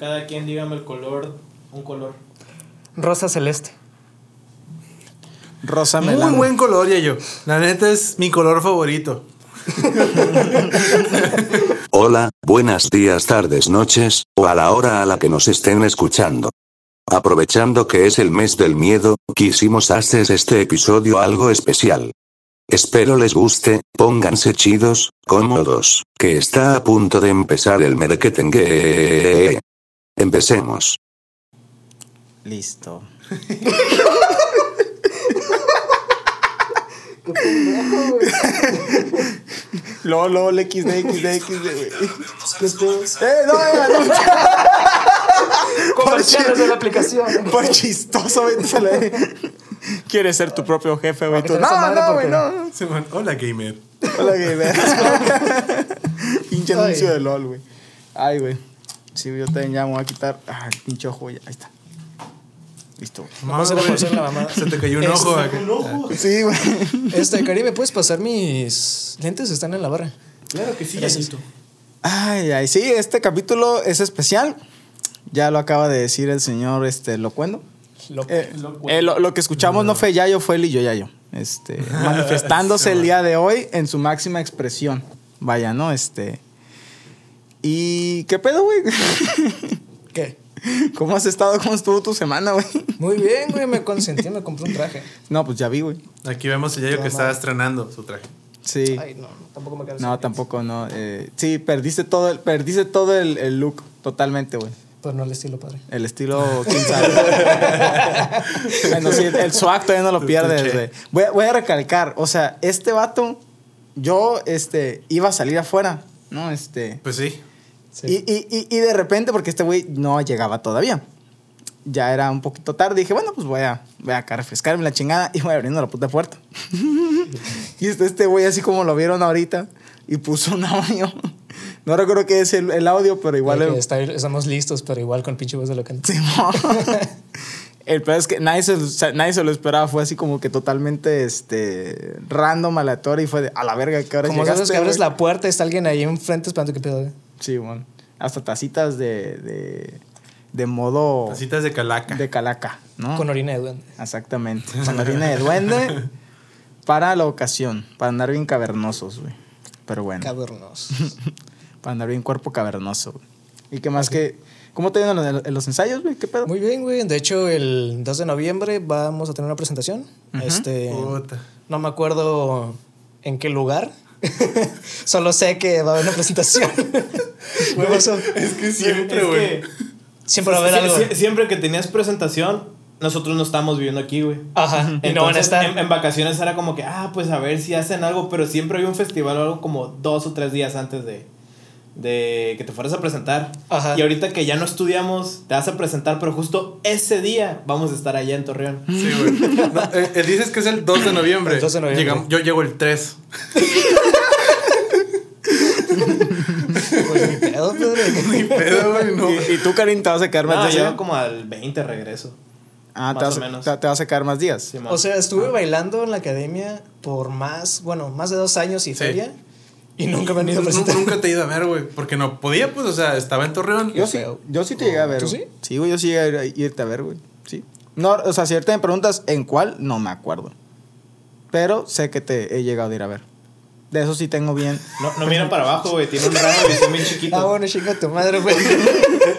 cada quien dígame el color, un color. Rosa celeste. Rosa Muy melón. buen color, yo. La neta es mi color favorito. Hola, buenos días, tardes, noches, o a la hora a la que nos estén escuchando. Aprovechando que es el mes del miedo, quisimos hacer este episodio algo especial. Espero les guste, pónganse chidos, cómodos, que está a punto de empezar el merequetengue. Empecemos. Listo. Luego, el XD, XD, XD, güey. ¡Eh, no, no, no! Comerciales de la aplicación. Por chistoso, güey. se le- Quieres ser tu propio jefe, güey. Tú, No, madre no, güey, no. Hola, gamer. Hola, gamer. Pinche Ay. anuncio de LOL, güey. Ay, güey. Sí, yo también ya me voy a quitar. Ay, pinche ojo, güey. Ahí está. Listo. Vamos a la mamada. Se te cayó un Este, ojo. acá. Sí, güey. Este, Caribe, ¿puedes pasar mis lentes? Están en la barra. Claro que sí, Gracias. Ay, ay, sí, este capítulo es especial. Ya lo acaba de decir el señor este, Locuendo. Lo- Eh, Locuendo. eh, lo, lo que escuchamos no fue Yayo, fue Lillo Yayo. Este, manifestándose el día de hoy en su máxima expresión. Vaya, ¿no? Este. ¿Y qué pedo, güey? ¿Qué? ¿Cómo has estado? ¿Cómo estuvo tu semana, güey? Muy bien, güey. Me consentí, me compré un traje. No, pues ya vi, güey. Aquí vemos a Yayo que estaba estrenando su traje. Sí. Ay, no, tampoco me queda No, tampoco, no. Eh, sí, perdiste todo el, perdiste todo el, el look totalmente, güey. Pues no el estilo, padre. El estilo, quién sabe. bueno, sí, el swag todavía no lo pierdes. Voy, a- voy a recalcar, o sea, este vato, yo, este, iba a salir afuera, ¿no? Este, Pues sí. Sí. y, y, y, y de repente, porque este güey no llegaba todavía. Ya era un poquito tarde, dije, bueno, pues voy a, voy acá a refrescarme la chingada y voy abriendo la puta puerta. y este, este güey, así como lo vieron ahorita, y puso un audio. No recuerdo qué es el, el audio, pero igual... El- está- estamos listos, pero igual con pinche voz de locante. Simón. El peor es que nadie se, nadie se lo esperaba. Fue así como que totalmente este, random, aleatorio. Y fue de a la verga que ahora Como llegaste, sabes que abres güey?" la puerta y está alguien ahí enfrente esperando que pedo, güey. Sí, bueno. Hasta tacitas de, de, de modo Tacitas de calaca. de calaca, ¿no? Con orina de duende. Exactamente. Con orina de duende para la ocasión. Para andar bien cavernosos, güey. Pero bueno. Cavernos. para andar bien cuerpo cavernoso, güey. ¿Y qué más que... ¿Cómo te los, los ensayos, güey? ¿Qué pedo? Muy bien, güey. De hecho, el 2 de noviembre vamos a tener una presentación. Este. Puta. No me acuerdo en qué lugar. Solo sé que va a haber una presentación. Güey, Es que siempre, güey. que Siempre va a haber algo. sie- siempre que tenías presentación, nosotros no estamos viviendo aquí, güey. Ajá. Y no van a Entonces, estar. En, en vacaciones era como que, ah, pues a ver si hacen algo, pero siempre hay un festival o algo como dos o tres días antes de, de que te fueras a presentar. Ajá. Y ahorita que ya no estudiamos, te vas a presentar, pero justo ese día vamos a estar allá en Torreón. Sí, güey. No, eh, eh, dices que es el 2 de noviembre. El 2 de noviembre. Llegam- yo llego el 3. Pues ni pedo, Pedro. Ni pedo, güey, no. ¿Y, y tú, Karin, te vas a quedar más No, días? llego ¿eh? como al 20 regreso. Ah, te más vas, o menos. te, te vas a quedar más días. Sí. O sea, estuve bailando en la academia por más, bueno, más de dos años y Sí. feria. Y nunca me han ido a presentar. Nunca te he ido a ver, güey. Porque no podía, pues, o sea, estaba en Torreón. Yo sí, yo sí te llegué a ver. ¿Tú sí? Sí, güey, yo sí llegué a ir- irte a ver, güey. Sí. No, o sea, si ahorita me preguntas en cuál, no me acuerdo. Pero sé que te he llegado a ir a ver. De eso sí tengo bien. No, no mira para abajo, güey. Tiene un rango de visión bien chiquito. Ah, bueno, chinga tu madre, güey.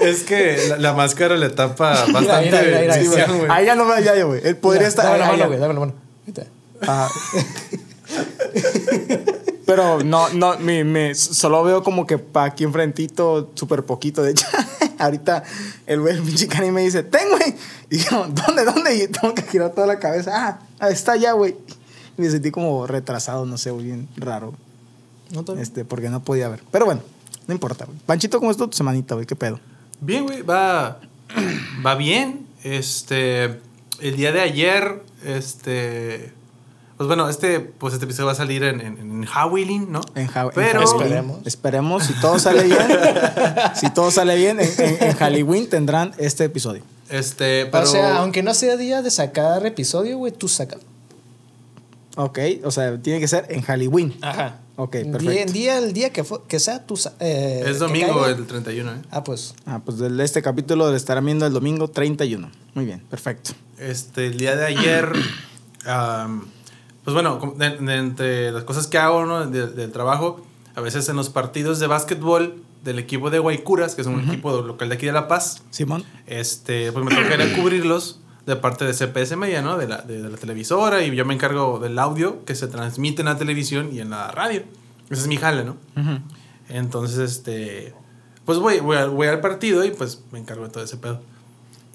Es que la, la máscara le tapa bastante. mira, mira, mira, sí, mira. güey. Ahí ya no me ya, güey. Él podría Mira, estar. Dame la mano, güey, dame la mano. Ahorita. Ah. Pero no, no, mi, mi- solo veo como que pa' aquí enfrentito, súper poquito. De hecho, ahorita el güey, el pinche cani me dice, ten, güey. Y yo, ¿dónde, dónde? Y tengo que girar toda la cabeza. Ah, ahí está ya, güey. Y me sentí como retrasado, no sé, bien raro. No te... Este, porque no podía ver. Pero bueno, no importa, güey. Panchito, ¿cómo estuvo tu semanita, güey? ¿Qué pedo? Bien, güey, va, va bien. Este, el día de ayer, este, pues bueno, este, pues este episodio va a salir en, en, en Howling, ¿no? En en Pero, Halloween. Esperemos. Esperemos, si todo sale bien. si todo sale bien, en, en- en Halloween tendrán este episodio. este, pero, O sea, aunque no sea día de sacar episodio, güey, tú sácalo. Ok, o sea, tiene que ser en Halloween. Ajá. Ok, Día, perfecto. día, el día que, fue- que sea tu... eh, Es domingo el 31, ¿eh? Ah, pues. Ah, pues del- este capítulo lo estarán viendo el domingo 31. Muy bien, perfecto. Este, el día de ayer, pues bueno, como de- de entre las cosas que hago ¿no? de- del trabajo, a veces en los partidos de básquetbol del equipo de Guaycuras, que es un equipo local de aquí de La Paz, Simón. este, pues me toca ir a cubrirlos de parte de CPS Media, ¿no? De la, de, de la televisora y yo me encargo del audio que se transmite en la televisión y en la radio. Ese es mi jale, ¿no? Entonces, este, pues voy, voy, al- voy al partido y pues me encargo de todo ese pedo.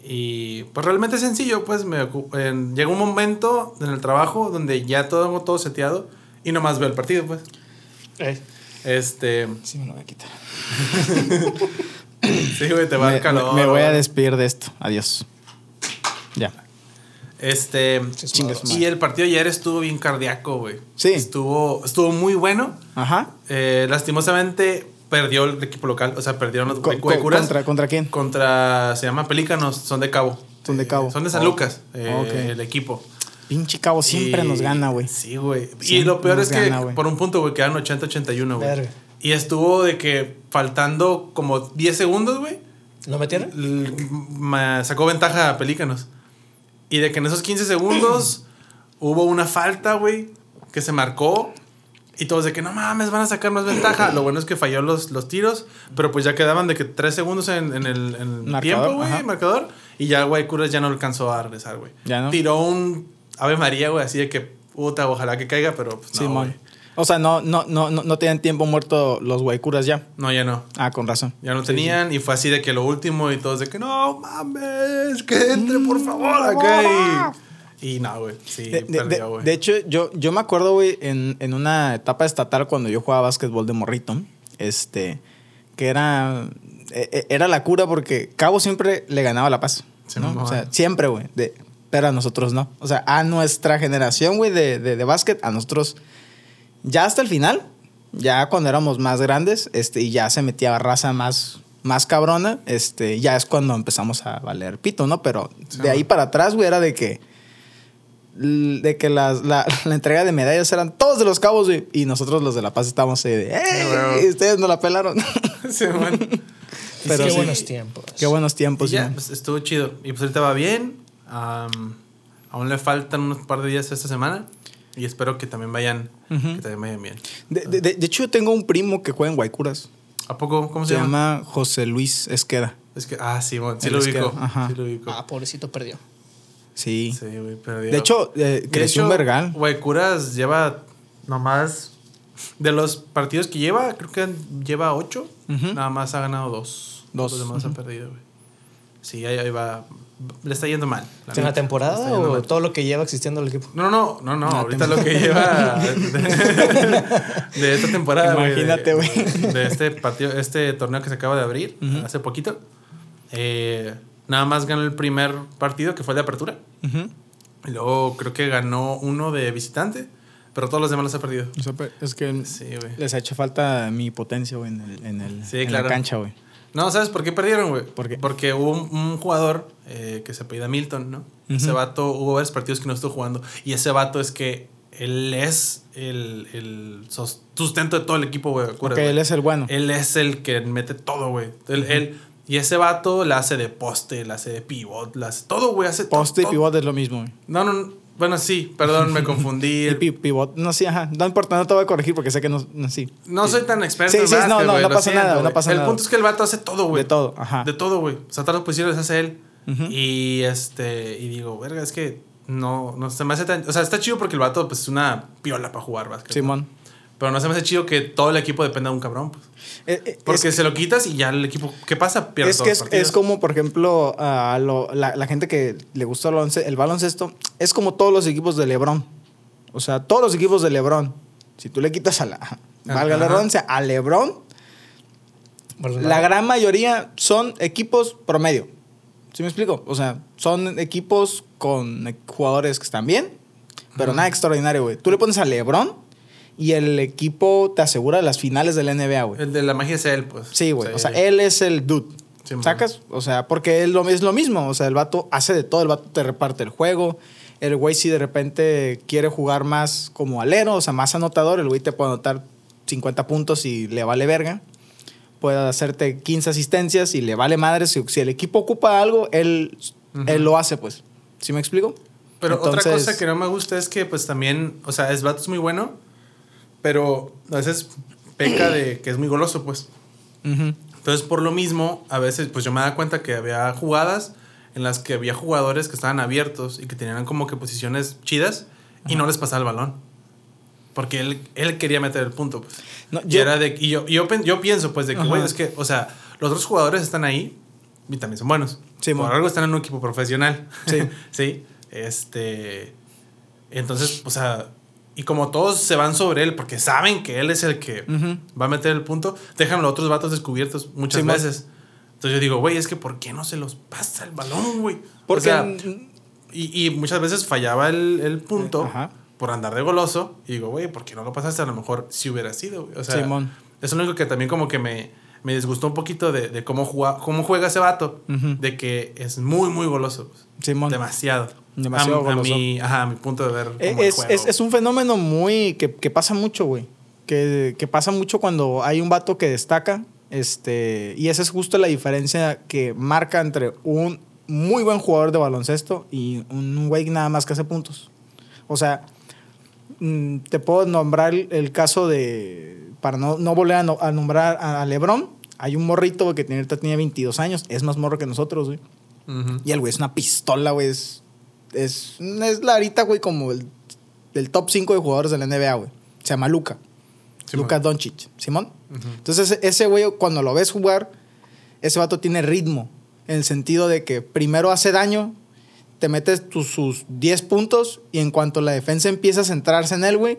Y pues realmente es sencillo, pues me llega un momento en el trabajo donde ya todo tengo todo seteado y nomás veo el partido, pues. Este, Sí, me lo voy a quitar. sí, güey, te va Me, dar calor. me voy a despedir de esto. Adiós. Ya. Este, y el partido ayer estuvo bien cardíaco, güey. Sí. Estuvo, estuvo muy bueno. Ajá. Eh, lastimosamente perdió el equipo local, o sea, perdieron los ¿Contra, ¿Contra quién? contra, se llama Pelícanos, son de Cabo. Son de Eh, Cabo. son de San Oh. Lucas, eh, Ok. el equipo. Pinche cabo siempre Y- nos gana, güey. Sí, güey. Y lo peor es que por un punto, güey, quedaron 80-81, güey. Y estuvo de que faltando como 10 segundos, güey, ¿Lo metieron? sacó ventaja a Pelícanos. Y de que en esos 15 segundos hubo una falta, güey, que se marcó. Y todos de que no mames, van a sacar más ventaja. Lo bueno es que falló los, los tiros, pero pues ya quedaban de que 3 segundos en, en el, en el Marcador, tiempo, güey, marcador. Y ya güey Curas ya no alcanzó a regresar, güey. Ya no. Tiró un Ave María, güey, así de que puta, ojalá que caiga, pero pues, no, güey. O sea, no, no, no, no, no tenían tiempo muerto los guaycuras ya. No, ya no. Ah, con razón. Ya no tenían y fue así de que lo último y todos de que no mames, que entre por favor acá y, no, güey, sí, De, perdió, güey. de hecho, yo, yo me acuerdo, güey, en, en una etapa estatal cuando yo jugaba básquetbol de morrito, este, que era, e- e- era la cura porque Cabo siempre le ganaba la paz. ¿no? Simón. O sea, siempre, güey. Pero a nosotros no. O sea, a nuestra generación, güey, de, de, de básquet, a nosotros, ya hasta el final, ya cuando éramos más grandes, este, y ya se metía raza más, más cabrona, este, ya es cuando empezamos a valer pito, ¿no? Pero Sí, de ahí para atrás, güey, era de que de que las- la, la entrega de medallas eran todos de los cabos, güey, y nosotros los de La Paz estábamos ahí de, ¡eh! Y ustedes no la pelaron. Sí, man. Pero Qué sí. buenos tiempos. Qué buenos tiempos, Y ya, pues, estuvo chido. Y pues ahorita va bien. aún le faltan unos par de días esta semana. Y espero que también vayan, que también vayan bien. De, de- de- de hecho, yo tengo un primo que juega en Guaycuras. ¿A poco? ¿Cómo Se se, llama? llama José Luis Esqueda. Es que, ah, sí, bueno, sí lo ubico. ajá. Sí lo ubico. Ah, pobrecito perdió. Sí. Sí, güey, perdió. De hecho, eh, De creció un hecho, vergal. Guaycuras lleva nomás. De los partidos que lleva, creo que lleva ocho. Ujú. Nada más ha ganado dos. Dos, Los demás ha perdido, güey. Sí, ahí, ahí va. Le está yendo mal. la ¿En la temporada o mal. todo lo que lleva existiendo el equipo? No, no, no, no. La Ahorita lo que lleva de, de esta temporada, güey, de- Imagínate, güey. De, este partido, este torneo que se acaba de abrir hace poquito. eh, nada más ganó el primer partido que fue el de apertura. Y luego creo que ganó uno de visitante, pero todos los demás los ha perdido. O sea, pe- es que Sí, les ha hecho falta mi potencia, güey, en, el, en, el, Sí, en claro. la cancha, güey. No, ¿sabes por qué perdieron, güey? ¿Por? Porque hubo un, un jugador eh, que se apellida Milton, ¿no? Ese vato, hubo varios partidos que no estuvo jugando. Y ese vato es que él es el, el sustento de todo el equipo, güey. Porque acuérdate, él es el bueno. Él es el que mete todo, güey. Él, él- y ese vato la hace de poste, la hace de pivot, la hace todo, güey. Hace todo, Poste y pivot es lo mismo, güey. No, no, no. Bueno, sí, perdón, me confundí. El pi- pivot, no, sí, ajá. No importa, no te voy a corregir porque sé que no, no sí. No soy tan experto Sí, en sí, no, básquet, no, no lo pasa nada, no pasa el nada. punto es que el vato hace todo, güey. De todo, ajá. De todo, güey. O sea, todas las posiciones hace él. Y este, y digo, verga, es que no, no se me hace tan. O sea, está chido porque el vato, pues, es una piola para jugar básquet. Simón. Pero no se me hace chido que todo el equipo dependa de un cabrón, pues. Eh, eh, Porque se lo quitas y ya el equipo. ¿Qué pasa? Pierde es que es, como, por ejemplo, a lo- la, la gente que le gusta el baloncesto, el baloncesto, es como todos los equipos de LeBron. O sea, todos los equipos de LeBron. Si tú le quitas a la. Valga la redundancia, a LeBron, la gran mayoría son equipos promedio. ¿Sí me explico? O sea, son equipos con jugadores que están bien, pero nada extraordinario, güey. Tú le pones a LeBron y el equipo te asegura las finales de la NBA, güey. El de la magia es él, pues. Sí, güey. O sea, él es el dude. Sí, man. ¿Sacas? O sea, porque él lo, es lo mismo. O sea, el vato hace de todo. El vato te reparte el juego. El güey, si de repente quiere jugar más como alero, o sea, más anotador, el güey te puede anotar 50 puntos y le vale verga. Puede hacerte 15 asistencias y le vale madre. Si, si el equipo ocupa algo, él, él lo hace, pues. ¿Sí me explico? Pero otra cosa que no me gusta es que, pues también, o sea, es vato es muy bueno, pero a veces peca de que es muy goloso, pues. Ujú. Entonces, por lo mismo, a veces, pues yo me daba cuenta que había jugadas en las que había jugadores que estaban abiertos y que tenían como que posiciones chidas y no les pasaba el balón. Porque él, él quería meter el punto, pues. No, y yo- era de, y yo, y yo, yo pienso, pues, de que, Ajá. güey, es que, o sea, los otros jugadores están ahí y también son buenos. Sí, por algo están en un equipo profesional. Sí. sí. Este. Entonces, o sea, y como todos se van sobre él porque saben que él es el que va a meter el punto, dejan los otros vatos descubiertos muchas Sí, veces. Entonces yo digo, güey, es que ¿por qué no se los pasa el balón, güey? Porque- O sea, y, y muchas veces fallaba el, el punto Ajá. por andar de goloso. Y digo, güey, ¿por qué no lo pasaste? A lo mejor si hubiera sido, güey. O sea, Simón. es lo único que también como que me, me disgustó un poquito de, de cómo, juega, cómo juega ese vato. De que es muy, muy goloso. pues. Simón. Demasiado. Demasiado a, mi, ajá, a mi punto de ver. El Es, es, es un fenómeno muy. que, que pasa mucho, güey. Que, que pasa mucho cuando hay un vato que destaca. Este, y esa es justo la diferencia que marca entre un muy buen jugador de baloncesto y un güey nada más que hace puntos. O sea, mm, te puedo nombrar el, caso de. Para no, no volver a, no- a nombrar a, a LeBron. Hay un morrito que tiene, tiene 22 años. Es más morro que nosotros, güey. Y el güey es una pistola, güey. Es, es, es la ahorita, güey, como el, del top 5 de jugadores de la NBA, güey. Se llama Luca. Simón. Luca Doncic. ¿Simón? Entonces, ese- ese güey, cuando lo ves jugar, ese vato tiene ritmo. En el sentido de que primero hace daño, te metes tus, sus 10 puntos y en cuanto la defensa empieza a centrarse en él, güey,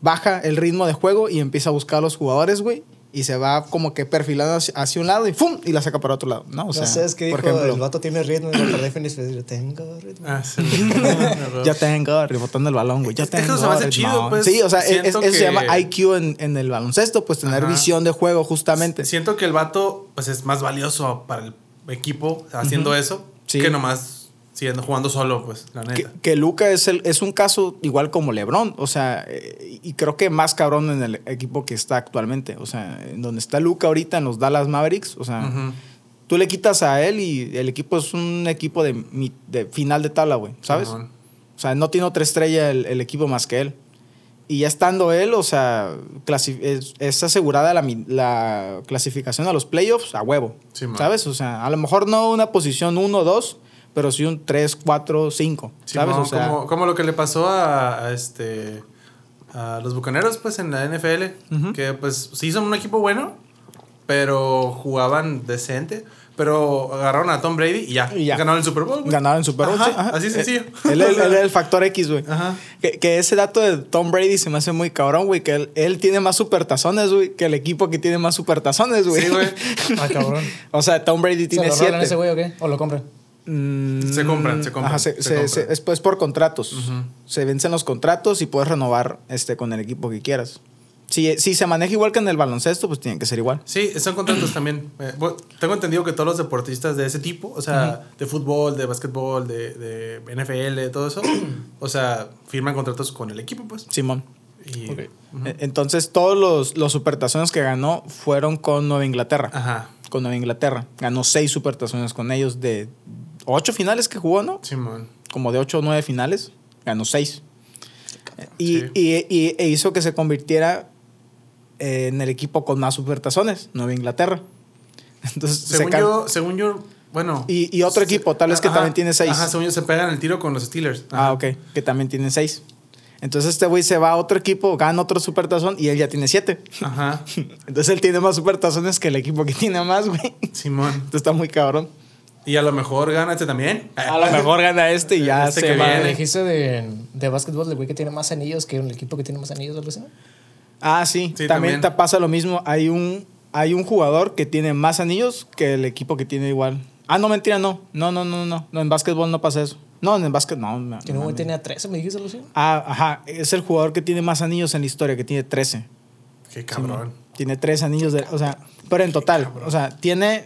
baja el ritmo de juego y empieza a buscar a los jugadores, güey. Y se va como que perfilando hacia, un lado y ¡fum! Y la saca para otro lado, ¿no? O sea, no sé, es que por dijo, ejemplo, el vato tiene ritmo y lo perdí y yo tengo ritmo. Ah, sí. Yo tengo, rebotando el balón, güey. Yo Es que tengo. eso se me hace chido, pues. Sí, o sea, es- eso se llama IQ en, en el baloncesto, pues tener Ajá. visión de juego, justamente. Siento que el vato pues es más valioso para el equipo haciendo eso Sí. que nomás siendo jugando solo, pues, la neta. que Luca es, el, es un caso igual como LeBron, o sea, eh, y creo que más cabrón en el equipo que está actualmente. O sea, en donde está Luca ahorita en los Dallas Mavericks, o sea, tú le quitas a él y el equipo es un equipo de, de final de tabla, güey, ¿sabes? O sea, no tiene otra estrella el, el equipo más que él. Y ya estando él, o sea, es, es asegurada la, la clasificación a los playoffs a huevo. Sí. ¿Sabes? O sea, a lo mejor no una posición 1 o 2, pero sí un 3, 4, 5. ¿Sabes? Simón, o sea, como, como lo que le pasó a, a este a los bucaneros, pues, en la NFL. Que pues sí son un equipo bueno, pero jugaban decente. Pero agarraron a Tom Brady y ya. Y ya. Ganaron el Super Bowl. güey. ganaron el Super Bowl. Ajá, sí, ajá. Así sencillo. Él, es el factor X, güey. Ajá. Que, que ese dato de Tom Brady se me hace muy cabrón, güey. Que él, él tiene más supertazones, güey, que el equipo que tiene más supertazones, güey. Sí, güey. Ah, cabrón. o sea, Tom Brady ¿Se tiene lo rolan siete. ese güey o qué? ¿O lo compran? Mm, Se compran, se compran, Ajá, se- se se- compran. es, pues, por contratos. Se vencen los contratos y puedes renovar este, con el equipo que quieras. Si, si se maneja igual que en el baloncesto, pues tiene que ser igual. Sí, son contratos también. Eh, bueno, tengo entendido que todos los deportistas de ese tipo, o sea, de fútbol, de básquetbol, de, de NFL, de todo eso, o sea, firman contratos con el equipo, pues. Simón. Y, E- Entonces, todos los, los supertazones que ganó fueron con Nueva Inglaterra. Ajá. Con Nueva Inglaterra. Ganó seis supertazones con ellos de ocho finales que jugó, ¿no? Simón. Como de ocho o nueve finales. Ganó seis. Y, Sí. y- y- e hizo que se convirtiera eh, en el equipo con más supertazones, Nueva Inglaterra. Entonces, se Según yo, según yo, bueno. Y, y otro equipo, tal vez que Ajá, también tiene seis. Ajá, según yo se pegan el tiro con los Steelers. Ah, ok. Que también tienen seis. Entonces este güey se va a otro equipo, gana otro supertazón y él ya tiene siete. Ajá. Entonces él tiene más supertazones que el equipo que tiene más, güey. Simón. Entonces está muy cabrón. Y a lo mejor gana este también. A lo mejor gana este y ya Este se que va. Me viene. dijiste de, de básquetbol, del güey que tiene más anillos que el equipo que tiene más anillos, algo así. ¿no? Ah, sí. Sí, también, también. te pasa lo mismo. Hay un, hay un jugador que tiene más anillos que el equipo que tiene igual. Ah, no, mentira, no. No, no, no, no. No, en básquetbol no pasa eso. No, en el básquet no. no, Que un no, güey no. tenía 13, me dijiste así. Ah, ajá. Es el jugador que tiene más anillos en la historia, que tiene 13. Qué cabrón. Tiene tres anillos de. O sea, pero en total. O sea, tiene.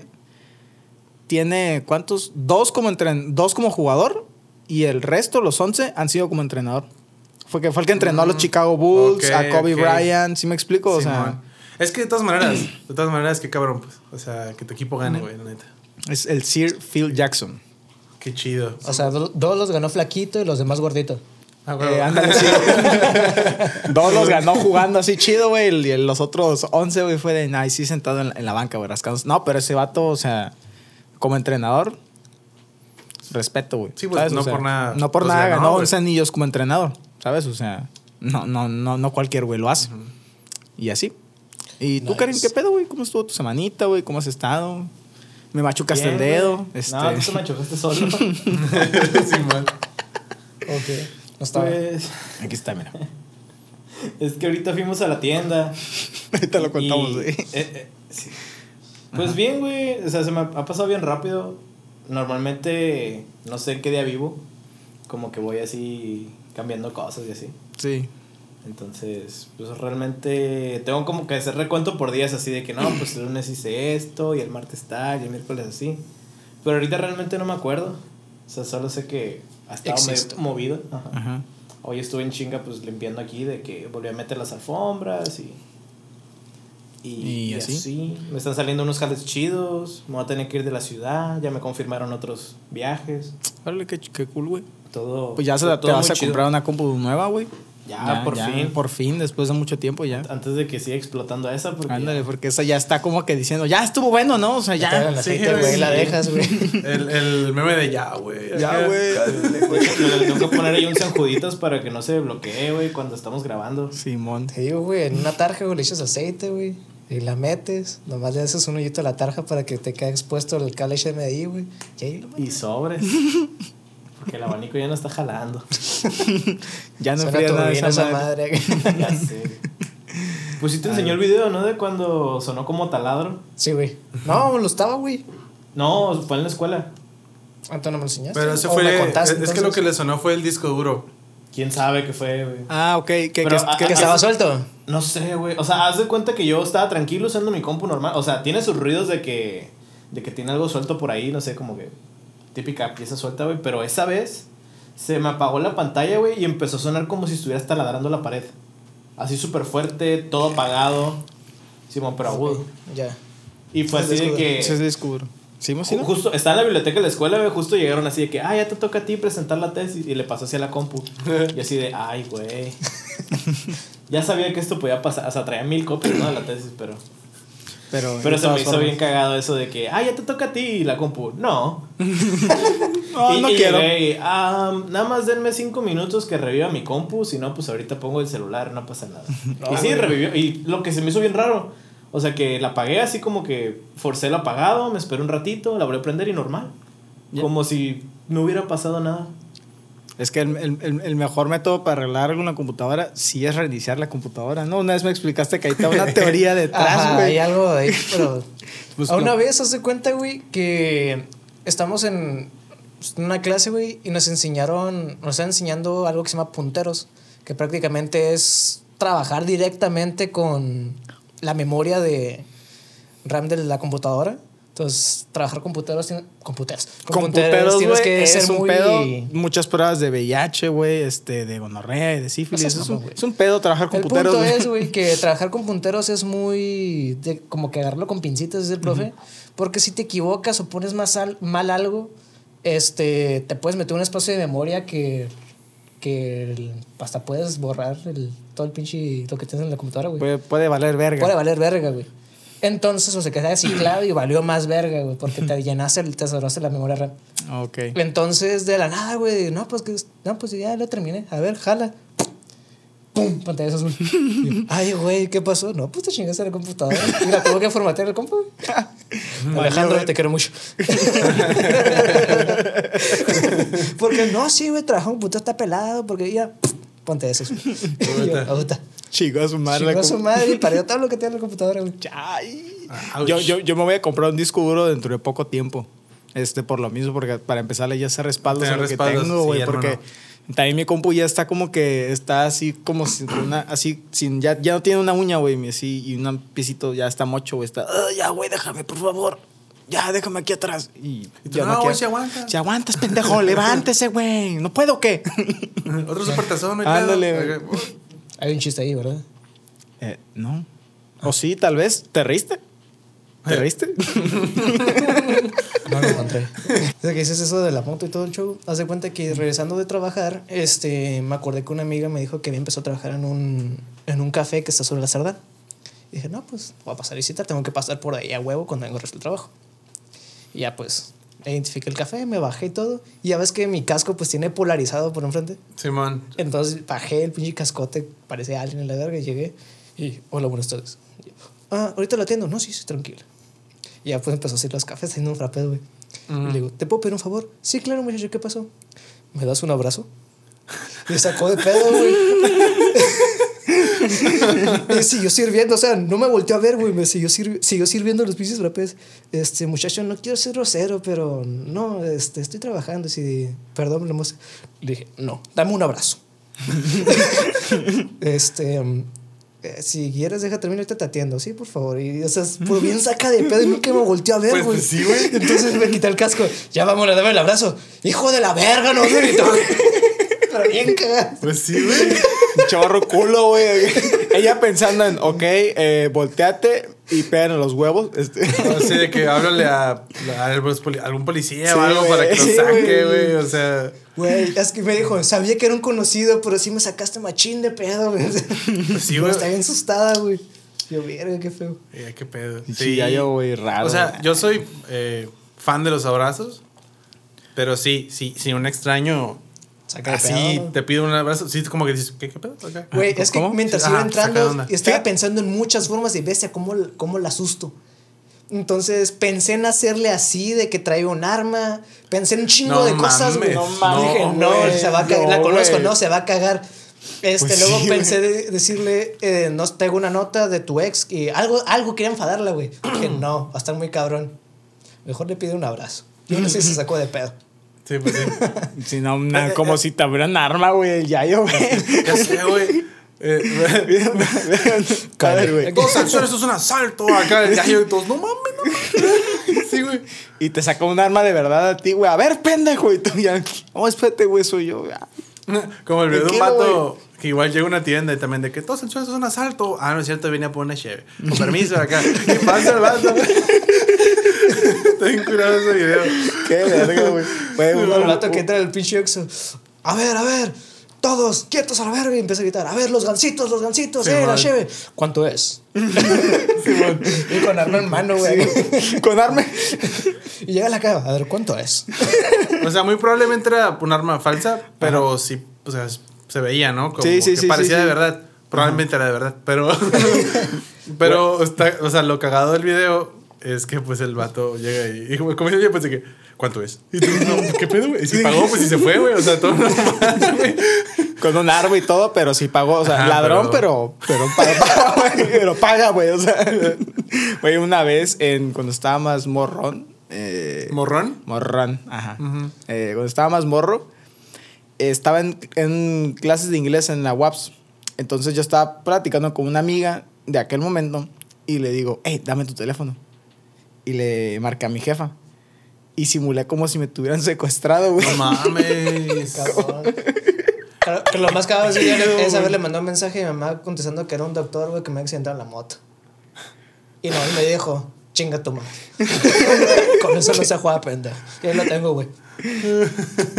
Tiene. ¿Cuántos? Dos como, entren, dos como jugador y el resto, los 11, han sido como entrenador. Fue, que, fue el que entrenó a los Chicago Bulls, a Kobe. Bryant, ¿sí me explico? O sea, es que de todas maneras, de todas maneras, qué cabrón, pues. O sea, que tu equipo gane, güey, la neta. es el Sir Phil Jackson. Qué chido. O sea, do- dos los ganó flaquito y los demás gordito. Ah, güey. Eh, ándale, sí. Dos los ganó jugando así chido, güey. Y los otros 11, güey, fue de, ay, sí, sentado en la, en la banca, güey. No, pero ese vato, o sea, como entrenador, respeto, güey. Sí, pues, ¿sabes? no O sea, por nada No por los nada ganó, ganó güey. 11 anillos como entrenador, ¿sabes? O sea, no, no, no, no cualquier güey lo hace. Y así. ¿Y tú, Nice. Karim, qué pedo, güey? ¿Cómo estuvo tu semanita, güey? ¿Cómo has estado? Me machucaste Bien, el dedo. Este... No, tú te machucaste solo. Simón. Ok. No estaba. pues, Aquí está, mira. es que ahorita fuimos a la tienda. Ahorita lo contamos, Y- güey. eh, eh, sí. Pues bien, güey. O sea, se me ha pasado bien rápido. Normalmente, no sé en qué día vivo. Como que voy así cambiando cosas y así. Sí. Entonces, pues realmente tengo como que hacer recuento por días así de que no, pues el lunes hice esto y el martes tal y el miércoles así. Pero ahorita realmente no me acuerdo. O sea, solo sé que ha estado medio movido. Ajá. Ajá. Hoy estuve en chinga pues limpiando aquí de que volví a meter las alfombras y... Y, ¿Y y así? así? Me están saliendo unos jales chidos. Me voy a tener que ir de la ciudad. Ya me confirmaron otros viajes. Órale, qué, qué cool, güey. Todo. Pues ya se, todo te vas muy a chido. comprar una compu nueva, güey. Ya, por fin. Por fin, después de mucho tiempo ya. Antes de que siga explotando esa. Porque Ándale, porque esa ya está como que diciendo, ya estuvo bueno, ¿no? O sea, Ya. El sí, aceite, güey, güey. La sí. dejas, güey. El, el meme de ya, güey. Ya, güey. Le tengo que poner ahí un sanjuditas para que no se bloquee, güey, cuando estamos grabando. Simón. Te digo, güey, en una tarja, güey, le echas aceite, güey. Y la metes. Nomás le haces un hoyito a la tarja para que te quede expuesto el cable HDMI, güey. Y sobres. Porque el abanico ya no está jalando. Ya no enfría nada esa madre. madre. Ya sé. Pues sí te enseñó el video, ¿no? De cuando sonó como taladro. sí, güey. No, lo estaba, güey. No, fue en la escuela. Antes no me lo enseñaste. Pero ese O fue. me contaste, es que lo entonces. que le sonó fue el disco duro. ¿Quién sabe qué fue, güey? Ah, ok. Que, Pero, que- ah, que- Que estaba suelto. No sé, güey. O sea, haz de cuenta que yo estaba tranquilo usando mi compu normal. O sea, tiene sus ruidos de que. de que tiene algo suelto por ahí, no sé, como que. Típica pieza suelta, güey. Pero esa vez se me apagó la pantalla, güey, y empezó a sonar como si estuvieras taladrando la pared. Así súper fuerte, todo apagado. Simón, pero agudo. Ya. Y fue así de que. Disco duro. ¿Sí, sí, no? Justo, estaba en la biblioteca de la escuela, güey, justo llegaron así de que, ah, ya te toca a ti presentar la tesis. Y le pasó así a la compu. Y así de, ay, güey. ya sabía que esto podía pasar. O sea, traía mil copias, ¿no? De la tesis, pero. Pero, Pero se me hizo formas. bien cagado eso de que, ah, ya te toca a ti. Y la compu, no. No, y, no y quiero. llegué "Ah, nada más denme cinco minutos que reviva mi compu. Si no, pues ahorita pongo el celular, no pasa nada. y sí, revivió. Y lo que se me hizo bien raro. O sea, que la apagué así como que forcé el apagado, me esperé un ratito, la volví a prender y normal. Como si no hubiera pasado nada. Es que el, el- el- mejor método para arreglar la computadora sí es reiniciar la computadora. No, una vez me explicaste que ahí está una teoría detrás, güey. hay algo ahí, pero. Pues a una no. vez, haz de cuenta, güey, que estamos en una clase, güey, y nos enseñaron, nos están enseñando algo que se llama punteros, que prácticamente es trabajar directamente con la memoria de RAM de la computadora. Entonces, trabajar con punteros, tiene- con Computeros, tienes que es ser un muy... pedo. Muchas pruebas de VIH, güey, este, de gonorrea y de sífilis. No seas es, un, es un pedo trabajar con El puteros. punto es, güey, que trabajar con punteros es muy. de- como que agarrarlo con pincitas, dice el profe. Porque si te equivocas o pones más al- mal algo, este, te puedes meter un espacio de memoria que. que el- hasta puedes borrar el, todo el pinche. lo que tienes en la computadora, güey. Puede, puede valer verga. Puede valer verga, güey. Entonces, o se queda ciclado y valió más verga, güey, porque te llenaste, te cerraste la memoria RAM. Ok. Entonces, de la nada, güey, no, pues que, no, pues ya lo terminé. A ver, jala. ¡Pum! Pantalla azul. Yo, Ay, güey, ¿qué pasó? No, pues te chingaste la computadora. Mira, tuvo que formatear el compu. Alejandro, te quiero mucho. porque no, sí, güey, trabajar un puto está pelado, porque ya, ponte eso. Chico, a su madre. Chingó a su madre y parió todo lo que tiene la computadora, güey. Ay. Yo, yo, yo me voy a comprar un disco duro dentro de poco tiempo. Este, por lo mismo, porque para empezar ya ese respaldo Tener a lo que tengo, sí, güey. hermano. porque también mi compu ya está como que está así como sin una, así, sin, ya, ya no tiene una uña, güey, así, y un piecito ya está mocho, güey. Está, "Ah, ya, güey, déjame, por favor. Ya, déjame aquí atrás. Y, Y tú, yo "No, güey, quiero- si aguantas". Si aguantas, pendejo, levántese, güey. ¿No puedo o qué? Otro supertazón, no hay Ándale, pedo. güey. Hay un chiste ahí, ¿verdad? Eh, no. O sí, tal vez. ¿Te reíste? ¿Te reíste? No lo encontré. Desde que dices eso de la moto y todo el show, haz de cuenta que regresando de trabajar, este, me acordé que una amiga me dijo que había empezado a trabajar en un, en un café que está sobre la Cerdán. Y dije, no, pues voy a pasar a visitar, tengo que pasar por ahí a huevo cuando vengo el resto del trabajo. Y ya pues, identifiqué el café, me bajé y todo. Y ya ves que mi casco pues tiene polarizado por enfrente. Simón. Entonces bajé el pinche cascote, parecía alguien en la verga, y llegué y, hola, buenas tardes. Yo, ah, ahorita lo atiendo. No, sí, sí, tranquila. Y ya pues empezó a hacer los cafés, haciendo un frappé, güey. Y le digo, ¿te puedo pedir un favor? Sí, claro, muchacho, ¿qué pasó? ¿Me das un abrazo? Y me sacó de pedo, güey. y siguió sirviendo, o sea, no me volteó a ver, güey, me siguió, sirvi- siguió sirviendo los pinches frappés. Este, muchacho, no quiero ser grosero, pero no, este, estoy trabajando, si, perdón, le dije, no, dame un abrazo. este, mm, eh, si quieres, deja terminar, te atiendo, sí, por favor. Y, o sea, por bien saca de pedo y nunca me volteó a ver, Pues, güey. pues, sí. Entonces me quité el casco, ya vámonos, dame el abrazo. Hijo de la verga, no me gritó. Pero bien cagado. Pues sí, güey. Chorro culo, güey. Ella pensando en, ok, eh, volteate y pegan en los huevos. Este. Así de que háblale a, a algún poli- algún policía Sí, o algo para que lo Sí, saque, güey. O sea, Güey, es que me dijo, sabía que era un conocido, pero sí me sacaste machín de pedo, güey. Pues sí, Pero güey. está bien asustada, güey. Yo, verga, qué feo. eh, qué pedo. Sí, ya yo, güey, raro. O sea, yo soy eh, fan de los abrazos. Pero sí, sí, si un extraño Saca así pedo. te pide un abrazo, sí, como que dices, ¿qué, qué pedo? Güey, es que ¿Cómo? mientras Ajá, iba de entrando, estaba pensando en muchas formas de bestia, cómo, cómo la asusto. Entonces pensé en hacerle así, de que traía un arma. Pensé en un chingo No de cosas, güey. mames, No, no, dije, no, güey, se va a cagar. no, la conozco, no, se va a cagar. Este, Pues luego sí, pensé de decirle, eh, no tengo una nota de tu ex y algo, algo quería enfadarla, güey. Dije, no, va a estar muy cabrón. Mejor le pido un abrazo. Y aún así se sacó de pedo. Sí, pues sí. Si no, na- como si te abrieran arma, güey, el yayo, güey. ya sé, güey. Eh, A ver, güey. suelo, esto es un asalto. Acá el gallo y todos, no mames, no mames. Sí, güey. Y te sacó un arma de verdad a ti, güey. A ver, pendejo. Y tú ya, oh, espérate, güey, soy yo. Ah, Como el video de un vato que igual llega a una tienda y también de que todos el suelo esto es un asalto. Ah, no es cierto, venía por una cheve. Con permiso, acá. Y pasa el vato. Está bien curado ese video. Qué verga, güey. Güey, Un rato que entra el pinche Exo. A ver, a ver. Todos quietos a la verga. Y empieza a gritar. A ver, los gancitos, los gancitos. Sí, eh, la cheve. ¿Cuánto es? y con arma en mano, güey. Con arma. Y llega a la cara. A ver, ¿cuánto es? O sea, muy probablemente era un arma falsa, pero sí, o sea, se veía, ¿no? Como Sí, sí, que sí, parecía de verdad. Probablemente era de verdad, pero. pero, está, o sea, lo cagado del video es que, pues, el vato llega y. y como como yo pensé que. ¿Cuánto es? Y tú, no, ¿qué pedo, güey? Y si pagó, pues, si se fue, güey. O sea, todo normal, güey. Con un arma y todo, pero sí pagó. O sea, Ajá, ladrón, pero. Pero, paga, güey, pero paga, güey. O sea, güey, una vez en, cuando estaba más morrón. Eh, ¿Morrón? Morrón, ajá. Eh, cuando estaba más morro, estaba en, en clases de inglés en la WAPS. Entonces yo estaba platicando con una amiga de aquel momento y le digo, hey, dame tu teléfono. Y le marqué a mi jefa. Y simulé como si me tuvieran secuestrado, güey. No mames. Cabrón. Claro, que lo más cabrón es, que es haberle mandado un mensaje a mi mamá contestando que era un doctor, güey, que me había accidentado en la moto. Y no, y me dijo, chinga tu madre. Con eso no se juega pendejo. Y ahí lo tengo, güey.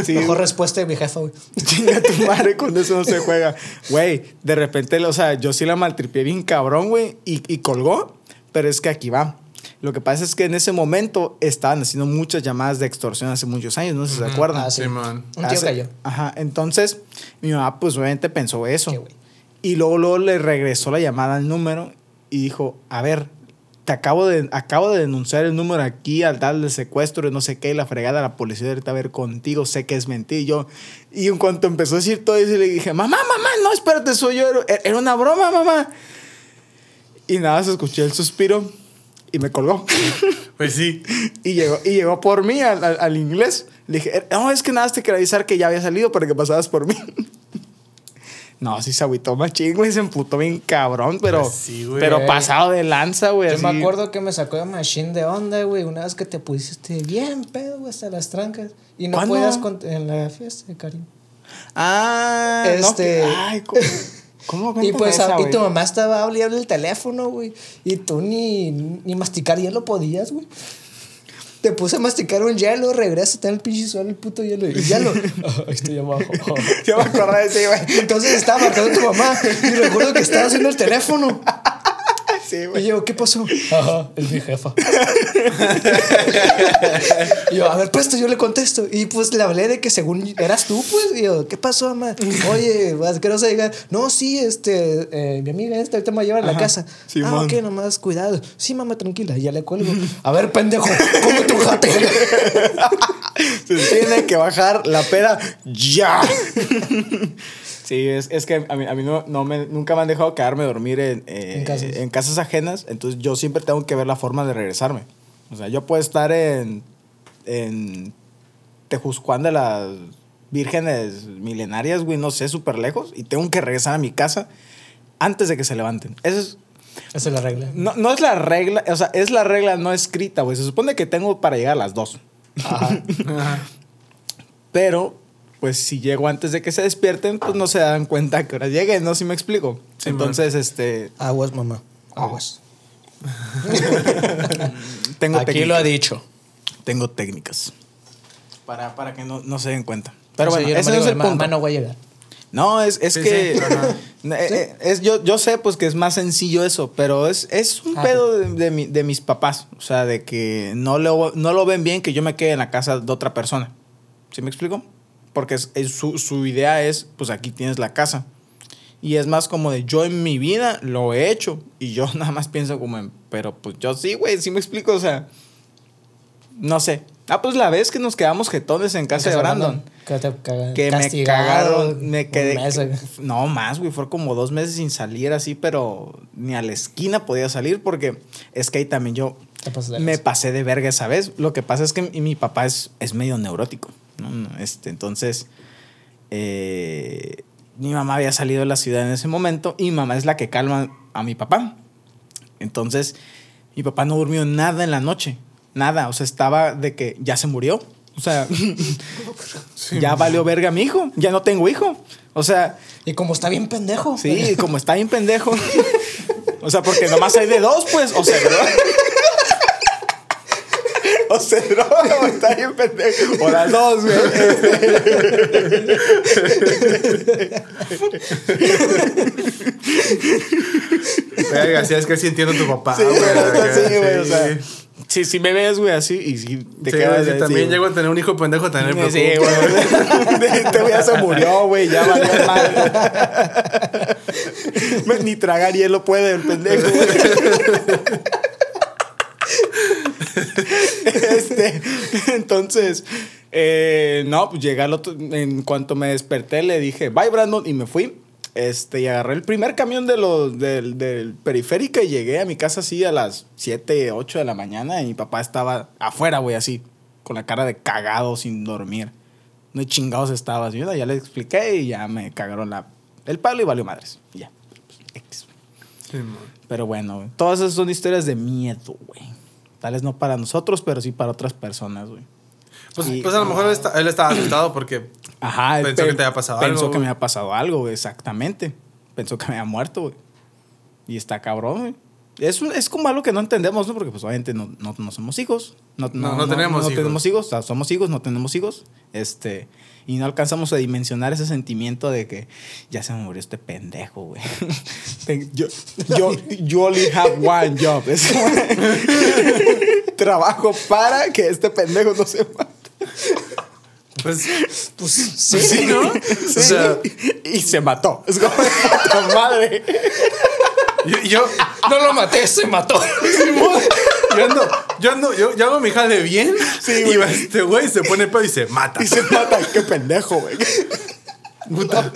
Sí, Mejor respuesta de mi jefa, güey. Chinga tu madre, con eso no se juega. Güey, de repente, o sea, yo sí la maltripié bien cabrón, güey, y, y colgó, pero es que aquí va. Lo que pasa es que en ese momento estaban haciendo muchas llamadas de extorsión hace muchos años, no sé si se acuerdan. Ah, sí. Sí, man. Un tío Hace- cayó. Ajá, entonces mi mamá pues obviamente pensó eso. Qué güey. Y luego, luego le regresó la llamada al número y dijo, a ver, te acabo de, acabo de denunciar el número aquí al de secuestro y no sé qué, y la fregada, la policía ahorita a ver contigo, sé que es mentira. Y yo, y en cuanto empezó a decir todo eso, le dije, mamá, mamá, no, espérate, soy yo, era, era una broma, mamá. Y nada, más escuché el suspiro y me colgó. Pues sí. Y llegó, y llegó por mí al, al- al inglés. Le dije, no, es que nada, te quería avisar que ya había salido para que pasabas por mí. No, sí se agüitó machín, güey. Se emputó bien cabrón, pero. Pues sí, güey. pero pasado de lanza, güey. Yo así. me acuerdo que me sacó de machine de onda, güey, una vez que te pusiste bien pedo, güey, hasta las trancas. Y no podías en la fiesta Karim. Ah, no, Este- que- Ay, ¿cómo? ¿Cómo Y pues esa, y tu mamá estaba hablando el teléfono, güey. Y tú ni, ni masticar hielo podías, güey. Te puse a masticar un hielo, regresa, está en el pinche suelo el puto hielo. Y hielo. Ahí estoy abajo. Yo me acordé de ese, güey. Entonces estaba marcando tu mamá. Y recuerdo que estaba haciendo el teléfono. Sí, Y yo, ¿qué pasó? Ajá, es mi jefa. y yo, a ver, pues yo le contesto. Y pues le hablé de que según eras tú, pues. Y yo, ¿qué pasó, mamá? Oye, vas que no se diga. No, sí, este, eh, mi amiga esta ahorita me va a llevar a la casa. Simón. Ah, ok, nomás cuidado. Sí, mamá, tranquila. Y ya le cuelgo. A ver, pendejo, ¿cómo tu jate? Se tiene que bajar la peda ya. Sí, es, es que a mí, a mí no, no me, nunca me han dejado quedarme a dormir en, eh, En casas. en casas ajenas, entonces yo siempre tengo que ver la forma de regresarme. O sea, yo puedo estar en, en Tejuzcuán de las vírgenes milenarias, güey, no sé, súper lejos, y tengo que regresar a mi casa antes de que se levanten. Eso es, Esa es la regla. no, no es la regla, o sea, es la regla no escrita, güey. Se supone que tengo para llegar a las dos. Ajá. Pero, pues si llego antes de que se despierten, pues no se dan cuenta que hora llegue, ¿no? Si me explico. Sí, Entonces, este, Aguas, mamá. Aguas. tengo Aquí técnicas. lo ha dicho. Tengo técnicas. Para, para que no, no se den cuenta. Pero O sea, bueno, yo ese no es el "Ma- punto. mamá, no voy a llegar. No, es, es Sí, que. sí. Eh, eh, es, yo, yo sé, pues, que es más sencillo eso, pero es, es un Ah, pedo de, de mi- de mis papás. O sea, de que no lo, no lo ven bien que yo me quede en la casa de otra persona. ¿Sí me explico? Porque es, es su, su idea es, pues, aquí tienes la casa. Y es más como de yo en mi vida lo he hecho. Y yo nada más pienso como en, pero pues yo sí, güey, sí me explico. O sea, no sé. Ah, pues la vez que nos quedamos jetones en casa de Brandon Que te caga- que me cagaron, me quedé. güey. no más, güey, fue como dos meses sin salir así, pero ni a la esquina podía salir porque es que ahí también yo de me pasé de verga esa vez. Lo que pasa es que mi, mi papá es, es medio neurótico, ¿no? Este, entonces, eh, mi mamá había salido de la ciudad en ese momento y mi mamá es la que calma a mi papá. Entonces, mi papá no durmió nada en la noche. Nada. O sea, estaba de que ya se murió. O sea, ya valió verga mi hijo. Ya no tengo hijo. O sea, Y como está bien pendejo. sí, como está bien pendejo. O sea, porque nomás hay de dos, pues. O se droga. O se droga o está bien pendejo. O las dos, güey. Verga, sí, es que sí entiendo a tu papá. Sí, güey, sí, güey. O sí. sea, sí, sí me ves, güey, así y sí te Sí, quedas güey, si también güey. llego a tener un hijo pendejo, me Sí, preocupo. güey. Este güey ya se murió, güey. Ya valió mal. Ni tragar hielo puede el pendejo. este, entonces, eh, no, pues llegué al otro. En cuanto me desperté, le dije, bye, Brandon, y me fui. Este, y agarré el primer camión de los, del, del periférico y llegué a mi casa así a las 7, 8 de la mañana y mi papá estaba afuera, güey, así, con la cara de cagado, sin dormir. No hay chingados estaba así. Ya le expliqué y ya me cagaron la, el palo y valió madres. Y Ya. Pues, X. Sí, man. Pero bueno, todas esas son historias de miedo, güey. Tal vez no para nosotros, pero sí para otras personas, güey. Pues, pues a lo mejor él, está- él estaba asustado porque Ajá. Pensó pe- que te había pasado Pensó algo, que güey. me había pasado algo, exactamente. Pensó que me había muerto, güey. Y está cabrón, güey. Es, un- es como algo que no entendemos, ¿no? Porque pues obviamente no, no, no somos hijos. No, No, no tenemos no hijos. tenemos hijos. O sea, somos hijos, no tenemos hijos. Este, y no alcanzamos a dimensionar ese sentimiento de que ya se me murió este pendejo, güey. Yo, yo, you only have one job. Es como- Trabajo para que este pendejo no se mate. pues Pues sí, sí. ¿no? Sí. O sea, y se mató. Es como madre. Yo, yo, No lo maté, se mató. yo ando, yo ando, yo, yo hago mi jale bien Sí, y güey. este güey se pone pedo y se mata. Y se mata. Qué pendejo, güey. Puta.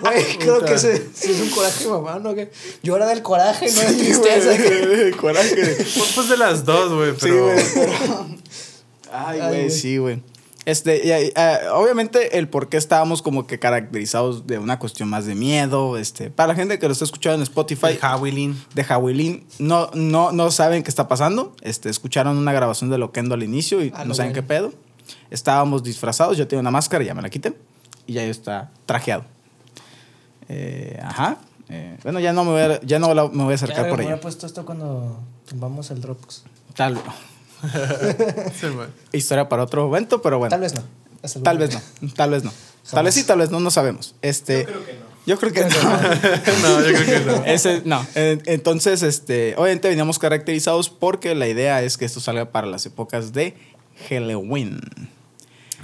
Güey, creo que ese, ese es un coraje, mamá, ¿no? Que llora del coraje, no de Sí, tristeza. güey, el coraje. Pues, pues de las dos, güey, Sí, pero güey. pero- Ay, güey. sí, güey. Este, y, eh, obviamente el por qué estábamos como que caracterizados de una cuestión más de miedo, este, para la gente que lo está escuchando en Spotify, El Hawilin. de Hawilin, no, no, no saben qué está pasando, este, escucharon una grabación de Loquendo al inicio y Ah, no saben bueno. qué pedo. Estábamos disfrazados, yo tengo una máscara, ya me la quité y ya yo está trajeado. Eh, ajá. Eh, bueno, ya no me voy a, ya no la- me voy a acercar Ya, por ahí. puesto esto cuando tumbamos el Dropbox. Tal, Sí, historia para otro momento, pero bueno. Tal vez no. Tal vez no, tal vez no. Tal vez sí, tal vez no, no sabemos. Este, yo creo que no. Yo creo que no. no, yo creo que no. Ese, no. Eh, Entonces, este, obviamente veníamos caracterizados porque la idea es que esto salga para las épocas de Halloween.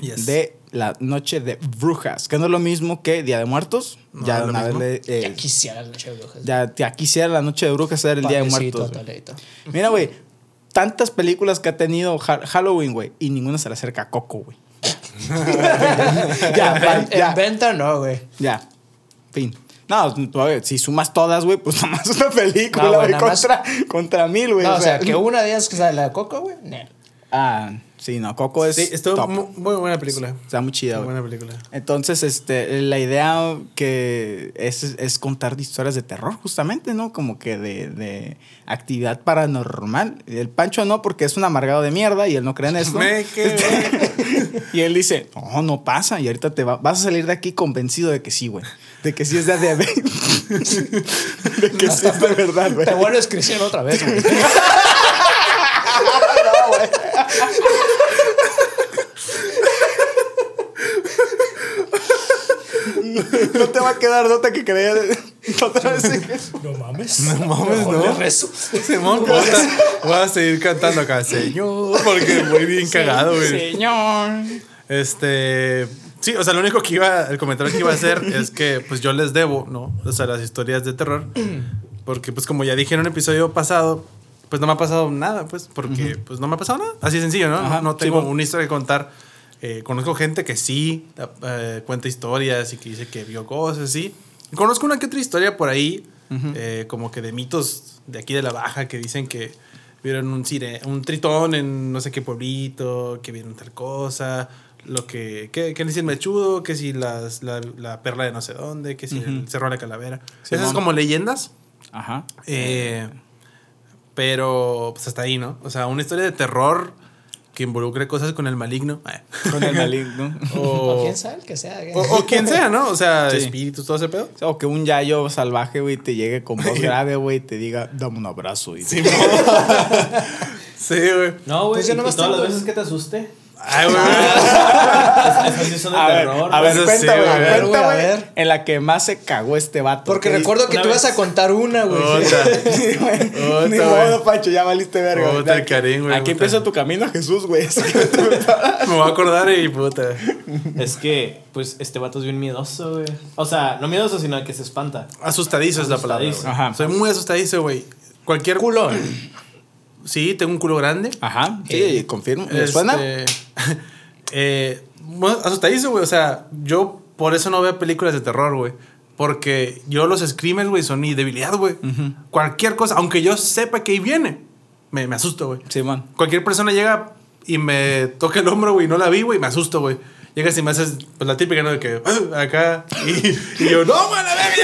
Yes. De la noche de brujas, que no es lo mismo que Día de Muertos. No, ya una vez le- eh, Ya quisiera la noche de brujas. ya, ya quisiera la noche de brujas ser el Día de Padrecito, Muertos. Toledo. Mira, güey, tantas películas que ha tenido Ha- Halloween, güey, y ninguna se le acerca a Coco, güey. ya, En, ya. en venta no, güey. Ya. Fin. No, si sumas todas, güey, pues nomás una película, güey, nada más- contra, contra mil, güey. No, o sea, que una de ellas que sea la de Coco, güey. Ah, sí, no, Coco es Sí, estuvo top. muy buena película. Está muy chida, Muy buena película. Entonces, este, la idea que es, es contar historias de terror, justamente, ¿no? Como que de, de actividad paranormal. El Pancho no, porque es un amargado de mierda y él no cree en esto. Me. Y él dice, no, no pasa. Y ahorita te va- vas a salir de aquí convencido de que sí, güey. De que sí es de de, de que sí es de verdad, güey. Te vuelves cristiano otra vez, güey. No te va a quedar nota que creer otra vez en. No mames. No mames, ¿no? le rezo. Simón, voy a, voy a seguir cantando acá, señor, porque muy bien cagado, güey. Señor. Este, sí, o sea, lo único que iba, el comentario que iba a hacer es que, pues yo les debo, ¿no? O sea, las historias de terror, porque, pues como ya dije en un episodio pasado, pues no me ha pasado nada, pues, porque, pues no me ha pasado nada. Así de sencillo, ¿no? Ajá, no tengo sí, una historia que contar. Eh, conozco gente que sí eh, cuenta historias y que dice que vio cosas, sí. Conozco una que otra historia por ahí, eh, como que de mitos de aquí de la baja que dicen que vieron un, sire- un tritón en no sé qué pueblito, que vieron tal cosa, lo que, que, que le dicen mechudo, que si las, la, la perla de no sé dónde, que si el cerro de la calavera. Sí, Esas mon. como leyendas, Ajá. pero pues hasta ahí, ¿no? O sea, una historia de terror que involucre cosas con el maligno. eh. Con el maligno. o, O quién sabe el que sea. güey. o, o quien sea, ¿no? O sea, Sí. espíritus, todo ese pedo. O que un yayo salvaje, güey, te llegue con voz grave, güey, y te diga, dame un abrazo. Y Sí, güey. No, güey. Pues yo y- nomás y todas las veces que te asuste. Ay, güey. Esas sí son de a ver, terror. a ver, cuenta, sí, güey, güey. cuenta, güey. En la que más se cagó este vato. Porque ¿Qué recuerdo que una tú ibas vez- a contar una, güey. Otra. Sí, güey. Ni modo, Pancho, ya valiste verga. güey. Otra, Karim, güey, Aquí puta. empieza tu camino a Jesús, güey. Me voy a acordar y puta. Es que, pues, este vato es bien miedoso, güey. O sea, no miedoso, sino que se espanta. Asustadizo es la palabra. Ajá. Soy muy asustadizo, güey. Cualquier. Culón. Sí, tengo un culo grande. Ajá, sí, confirmo. ¿Le suena? Este, eh, bueno, asustadizo, güey. O sea, yo por eso no veo películas de terror, güey. Porque yo los screamers, güey, son mi debilidad, güey. Cualquier cosa, aunque yo sepa que ahí viene, me, me asusto, güey. Simón. Cualquier persona llega y me toca el hombro, güey, y no la vi, güey, me asusto, güey. Llegas y me haces pues, la típica, ¿no? De que "Ah", acá. Y, y yo, no, güey, la verga,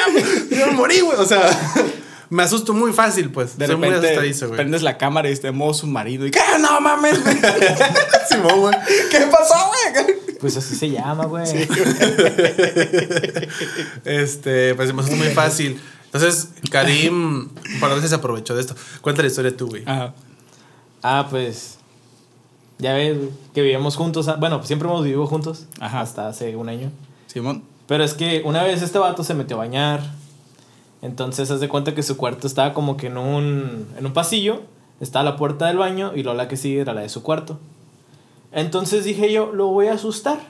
ya, ya me morí, güey. O sea, me asusto muy fácil, pues. De Soy muy repente asustadizo, güey. prendes la cámara y está en modo submarino. ¿Y qué? No mames, güey. Simón, güey. ¿Qué pasó, güey? Pues así se llama, güey. Este, pues me asusto muy fácil. Entonces, Karim, para veces se aprovechó de esto. Cuenta la historia tú, güey. Ajá. Ah, pues. Ya ves, güey, que vivíamos juntos. ah, Bueno, pues siempre hemos vivido juntos. Ajá. Hasta hace un año. Simón. Pero es que una vez este vato se metió a bañar. Entonces, haz de cuenta que su cuarto estaba como que en un, en un pasillo. Estaba la puerta del baño y luego la que sigue era la de su cuarto. Entonces dije yo, lo voy a asustar.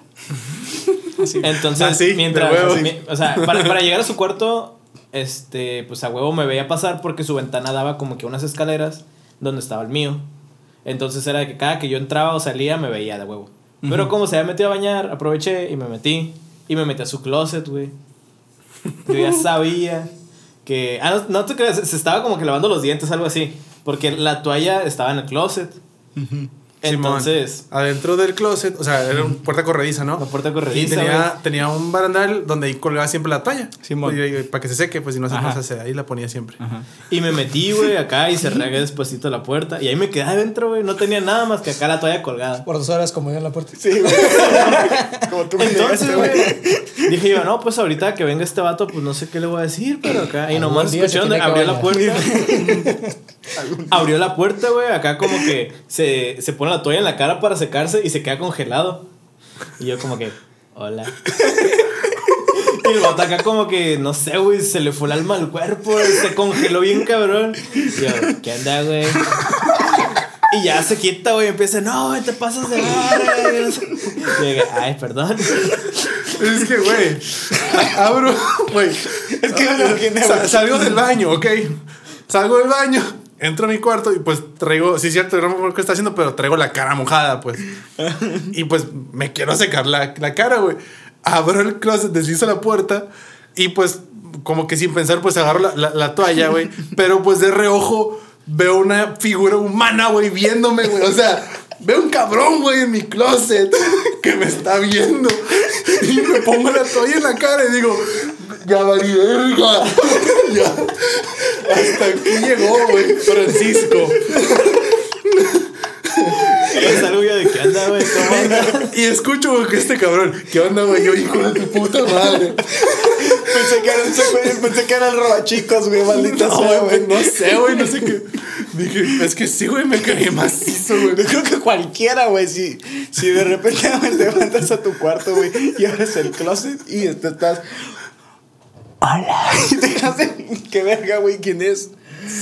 Entonces, Ah, sí, mientras. o sea, para, para llegar a su cuarto, este, pues a huevo me veía pasar porque su ventana daba como que unas escaleras donde estaba el mío. Entonces era que cada que yo entraba o salía me veía de huevo. Pero como se había metido a bañar, aproveché y me metí. Y me metí a su closet, güey. Yo ya sabía que. Ah, no, no te creas, se estaba como que lavando los dientes, algo así. Porque la toalla estaba en el closet. Entonces, Simón, adentro del closet, o sea, era una puerta corrediza, ¿no? La puerta Y corrediza, tenía, güey. tenía un barandal donde ahí colgaba siempre la toalla. Simón. Y- y- para que se seque, pues si no se, no Ajá. se ahí la ponía siempre. Y me metí, güey, acá y cerré despacito la puerta. Y ahí me quedé adentro, güey. No tenía nada más que acá la toalla colgada. Por dos horas como yo en la puerta. Sí, güey. Como tú me Entonces, güey, dije yo, no, pues ahorita que venga este vato, pues no sé qué le voy a decir, pero acá. Y nomás escuché donde abrió la puerta. abrió la puerta, güey. Acá como que se, se pone la toalla en la cara para secarse y se queda congelado. Y yo como que, hola. Y el vato acá como que, no sé, güey, se le fue el alma al cuerpo, se congeló bien cabrón. Y yo, ¿qué onda, güey? Y ya se quita, güey, empieza, no, güey, te pasas de. Y yo dije, ay, perdón. Es que, güey, abro, güey. Es que salgo del baño, ok. Salgo del baño, entro a mi cuarto y pues traigo, sí es cierto, no me acuerdo qué está haciendo, pero traigo la cara mojada, pues. Y pues me quiero secar la, la cara, güey. Abro el closet, deslizo la puerta y pues como que sin pensar, pues agarro la, la- la toalla, güey. Pero pues de reojo veo una figura humana, güey, viéndome, güey. O sea, veo un cabrón, güey, en mi closet que me está viendo. Y me pongo la toalla en la cara y digo, ya valí verga. Ya. Hasta aquí llegó, güey, Francisco. Es algo ya de qué anda, güey. Y escucho güey, que este cabrón, ¿qué onda, güey? Yo, hijo de tu puta madre. Pensé que era, un- pensé que era el robachicos, güey, maldita No, sea, güey, no sé, güey, no sé qué. Dije, es que sí, güey, me caí macizo, güey. Yo creo que cualquiera, güey, si, si de repente te levantas a tu cuarto, güey, y abres el closet y te estás. ¡Hola! Y te dejas de. ¿Qué verga, güey? ¿Quién es?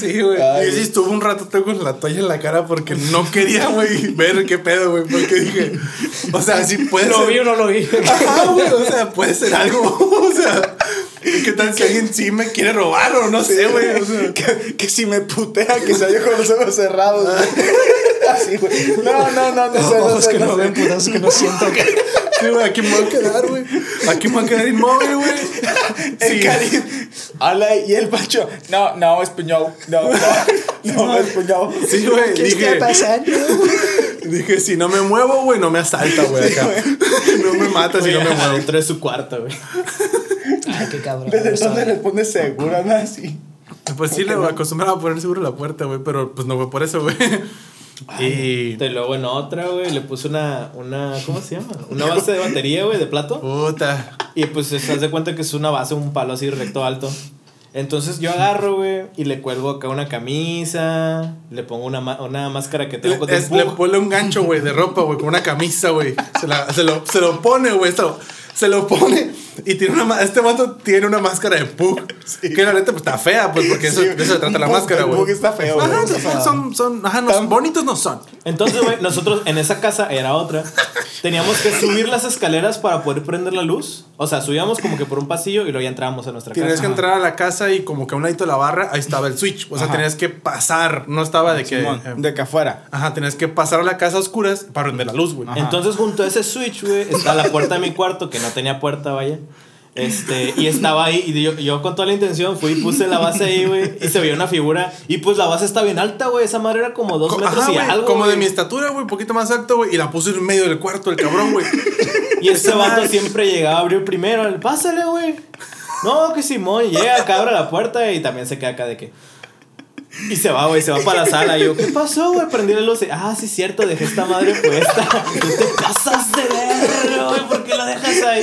Sí, güey. Y sí, estuve un rato con la toalla en la cara porque no quería, güey, ver qué pedo, güey. Porque dije, o sea, sí puede ¿Lo ser. vi o no lo vi? Ajá, güey, o sea, puede ser algo. O sea, ¿qué tal si alguien sí me quiere robar o no sé, güey? O sea, Que, que si me putea, que se haya con los ojos cerrados, güey. Así, güey. No, no, no, no sé, no Ojos sé, que no no ven, sé. putazos que no siento. Sí, güey, aquí me voy a quedar, güey. Aquí me voy a quedar inmóvil, güey. El Sí. Karim. Hola, y el Pacho. No, no, es puñado. No, no, no, es puñado. Sí, güey. ¿Qué Dije, está pasando? dije, si no me muevo, güey, no me asalta, güey, acá. No me mata si no me muevo. Dentro de su cuarto, güey. Ay, qué cabrón. ¿Desde dónde le pones seguro, no? Así. Pues sí, le acostumbraba a poner seguro la puerta, güey, pero pues no fue por eso, güey. Y. Y luego en otra, güey, le puse una, una, ¿cómo se llama? Una base de batería, güey, de plato. Puta. Y pues se hace cuenta que es una base, un palo así recto alto. Entonces yo agarro, güey, y le cuelgo acá una camisa, le pongo una, una máscara que tengo Le, es- le pone un gancho, güey, de ropa, güey, con una camisa, güey. Se, la- se lo, se lo pone, güey. Se lo, se lo pone. Y tiene una este vato tiene una máscara de Pug. Que la neta, pues está fea, pues, porque eso, Sí, de eso se trata la Pug- máscara, el güey. Pug está feo, güey. Ajá, son, son, ajá, no, bonitos no son. Entonces, güey, nosotros en esa casa era otra. Teníamos que subir las escaleras para poder prender la luz. O sea, subíamos como que por un pasillo y luego ya entrábamos a nuestra Tienes casa. que entrar a la casa y como que a un ladito de la barra, ahí estaba el switch. O sea, Ajá. tenías que pasar. No estaba de que. Eh, de que afuera. Ajá, tenías que pasar a la casa a oscuras para prender la luz, güey. Entonces, junto a ese switch, güey, está la puerta de mi cuarto, que no tenía puerta, vaya. Este, y estaba ahí, y yo, yo con toda la intención fui y puse la base ahí, güey, y se veía una figura. Y pues la base está bien alta, güey. Esa madre era como dos Co- metros ajá, y algo. como de mi estatura, güey, un poquito más alto, güey. Y la puse en medio del cuarto, el cabrón, güey. Y Esa vato siempre llegaba a abrir primero. el, Pásale, güey. No, que Simón. Llega acá, abre la puerta y también se queda acá de que. Y se va, güey, se va para la sala. Y yo, ¿qué pasó, güey? Prendí la luz y, ah, sí, cierto, dejé esta madre puesta. Tú te pasas de verga, güey, ¿por qué la dejas ahí?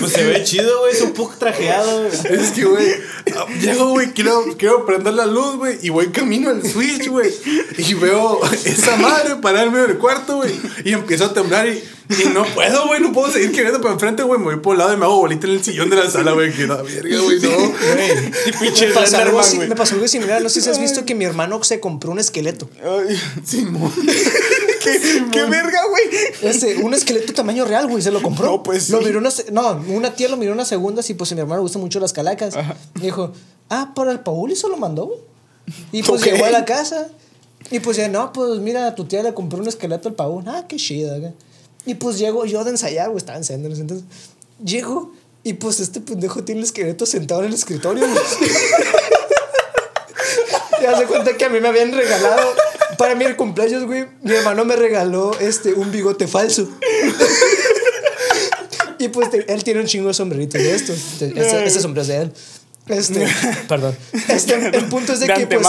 Pues se ve chido, güey, es un poco trajeado, güey. Es que, güey, ah, llego, güey, quiero, quiero prender la luz, güey, y voy camino al switch, güey. Y veo esa madre parar en medio del cuarto, güey. Y empiezo a temblar y, y no puedo, güey, no puedo seguir queriendo para enfrente, güey. Me voy por el lado y me hago bolita en el sillón de la sala, güey. Que la verga, güey, no. Y pinche Me pasó, algo así- me pasó algo similar. No sé si has visto que mi hermano se compró un esqueleto. Ay, Simón. ¿Qué, qué verga, güey? Ese, un esqueleto tamaño real, güey, se lo compró. No, pues, Lo sí. miró una, no, una tía lo miró una segunda, y pues a mi hermano le gustan mucho las calacas. Y dijo, ah, para el Paul y se lo mandó, güey. Y pues llegó a la casa. Y pues ya, no, pues mira, a tu tía le compró un esqueleto al Paul. Ah, qué chido, güey. Y pues llego yo de ensayar, güey, estaba ensayando entonces. Llego y pues este pendejo tiene el esqueleto sentado en el escritorio, güey. Ya se cuenta que a mí me habían regalado Para mi cumpleaños, güey, mi hermano me regaló este, un bigote falso. y pues él tiene un chingo de sombreritos de estos. Este, este sombrero es de él. Este, perdón. Este, el punto es de, De que pues,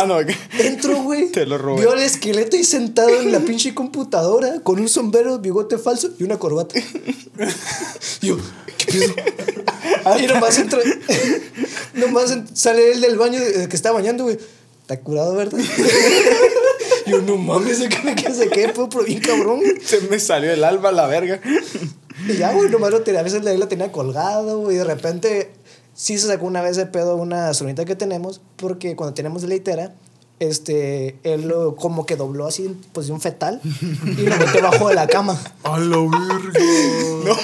entro, güey. Te lo robé. Vio el esqueleto y sentado en la pinche computadora con un sombrero, bigote falso y una corbata. Yo, ¿qué pedo? Y nomás entra. nomás sale él del baño de- que está bañando, güey. Está curado, ¿verdad? Y yo, no mames, ¿de qué me quedé? ¿De qué? Pero bien cabrón. Se me salió el alma a la verga. Y ya, güey, nomás lo tenía, a veces lo tenía colgado, güey. Y de repente, sí se sacó una vez de pedo una sonita que tenemos, porque cuando tenemos de leitera, este, él lo, como que dobló así en posición fetal y lo metió bajo de la cama. A la verga.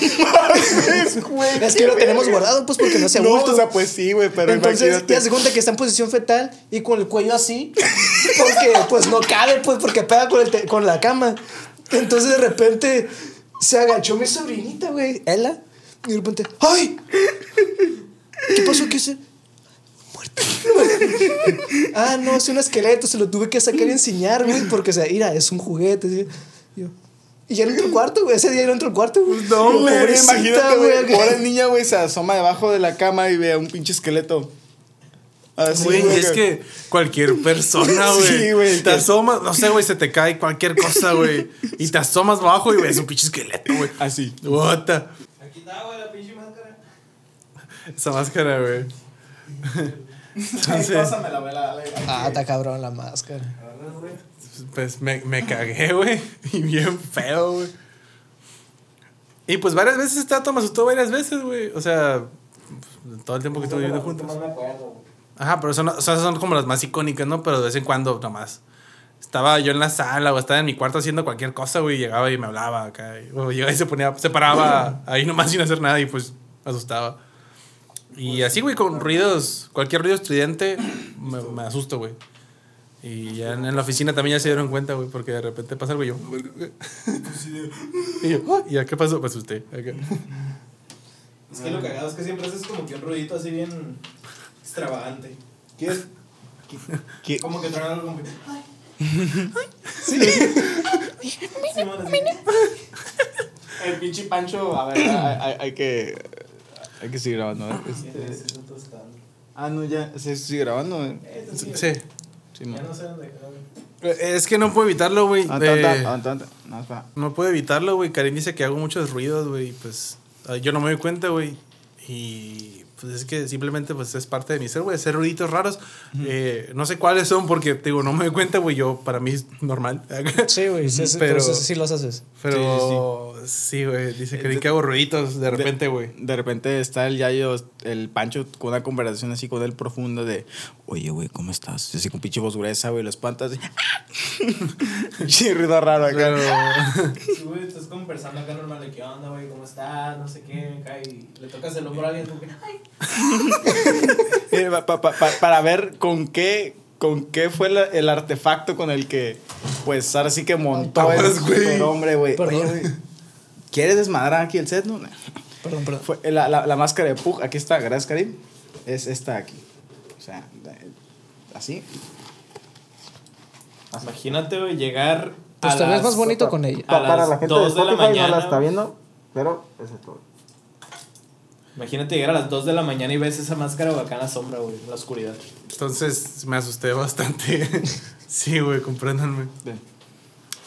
es que lo tenemos guardado, pues, porque no se ha No, o sea, pues sí, güey, pero Entonces, imagínate. te das cuenta que está en posición fetal y con el cuello así, porque pues no cabe, pues, porque pega con, el con la cama. Entonces, de repente, se agachó mi sobrinita, güey, Ella, y de repente, ¡ay! ¿Qué pasó? ¿Qué es? Ah, no, es un esqueleto, se lo tuve que sacar y enseñar, güey, porque, o sea, mira, es un juguete. yo, y ya no entró al cuarto, güey, ese día no entró al cuarto, güey. No, güey, imagínate, güey. güey. Pobre niña, güey, se asoma debajo de la cama y ve a un pinche esqueleto. Así, Güey, es que cualquier persona, güey. Sí, güey, Te asomas, no sé, güey, se te cae cualquier cosa, güey. Y te asomas abajo y ves un pinche esqueleto, güey. Así. What the- Aquí está, güey, la pinche máscara. Esa máscara, güey. Entonces, pásamela, güey, la, la, Ah, está cabrón la máscara. Pues me, me cagué, güey. Y bien feo, güey. Y pues varias veces esta toma asustó varias veces, güey. O sea, todo el tiempo que estuve viviendo juntos. No me acuerdo, güey. Ajá, pero son, o sea, son como las más icónicas, ¿no? Pero de vez en cuando nomás. Estaba yo en la sala o estaba en mi cuarto haciendo cualquier cosa, güey. y Llegaba y me hablaba acá. y- O llegaba y se ponía, se paraba ahí nomás sin hacer nada y pues me asustaba. Y así, güey, con ruidos, cualquier ruido estridente, me, me asusto, güey. Y ya en, en la oficina también ya se dieron cuenta, güey, porque de repente pasa algo y yo. y yo, "Ah", y ¿qué pasó? Pues usted. acá. Es que lo cagado es que siempre haces como que un ruidito así bien extravagante. ¿Quieres? ¿Qué? Como que traen algo como que. Ay. Sí. Sí. El pinche Pancho, a ver, hay, hay- hay que. Hay que seguir grabando, ¿eh? Sí, Este- ah, no, ya. Se sigue grabando, ¿eh? Eh, sí, Ya no sé dónde quedó. Es que no puedo evitarlo, güey. No, espera. No puedo evitarlo, güey. Karim dice que hago muchos ruidos, güey. Pues ah, yo no me doy cuenta, güey. Y pues es que simplemente pues es parte de mi ser, güey. Hacer ruiditos raros. Eh, no sé cuáles son porque, te digo, no me doy cuenta, güey. Yo, para mí es normal. Sí, güey, sí, sí, Pero- pero sí, sí los haces. Pero sí, güey. Dice Karim que hago ruiditos de repente, güey. De repente está el Yayo, el Pancho, con una conversación así con él profunda de, oye, güey, ¿cómo estás? Y así con pinche voz gruesa, güey, lo espantas. Sí, ruido raro acá. Pero Sí, güey, estás conversando acá normal de qué onda, güey, cómo estás, no sé qué, acá, y le tocas el hombro a alguien como que, ay. Eh, pa- pa- pa- pa- para ver con qué, con qué fue la- el artefacto con el que, pues, ahora sí que montó el superhombre, güey. ¿quieres desmadrar aquí el set? No? Perdón, perdón. Fue la, la, la máscara de Pug, aquí está, gracias, Karim. Es esta aquí. O sea, así. Imagínate, güey, llegar. Pues a te ves las- más bonito con ella. A las 2 de la mañana. viendo, pero eso es todo. Imagínate llegar a las 2 de la mañana y ves esa máscara acá en la sombra, güey, en la oscuridad. entonces me asusté bastante. sí, güey, compréndanme.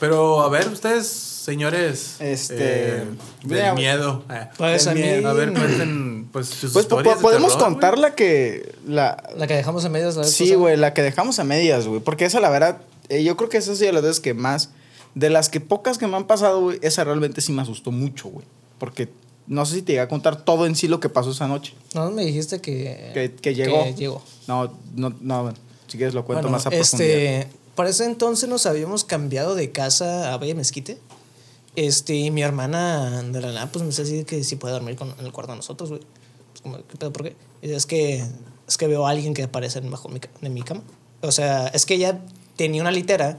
Pero a ver, ustedes, señores. Este, eh, del miedo. eh. Pues a mí. miedo. A ver, cuenten pues sus Pues historias po- de podemos terror, contar güey. la que. La, La que dejamos a medias la sí, güey, la que dejamos a medias, güey. Porque esa, la verdad, eh, yo creo que esa sí de las veces que más. De las que pocas que me han pasado, güey, esa realmente sí me asustó mucho, güey. Porque no sé si te llegué a contar todo en sí lo que pasó esa noche. No, me dijiste que. Que, que llegó. Que llegó. No, no, no. Si quieres lo cuento Bueno, más a profundidad. este, para ese entonces nos habíamos cambiado de casa a Valle Mezquite. Este, y mi hermana de la nada, pues me dice que si puede dormir con, en el cuarto de nosotros, güey. Pues como, ¿qué pedo? ¿Por qué? Y es que, es que veo a alguien que aparece bajo mi, de mi cama. O sea, es que ella tenía una litera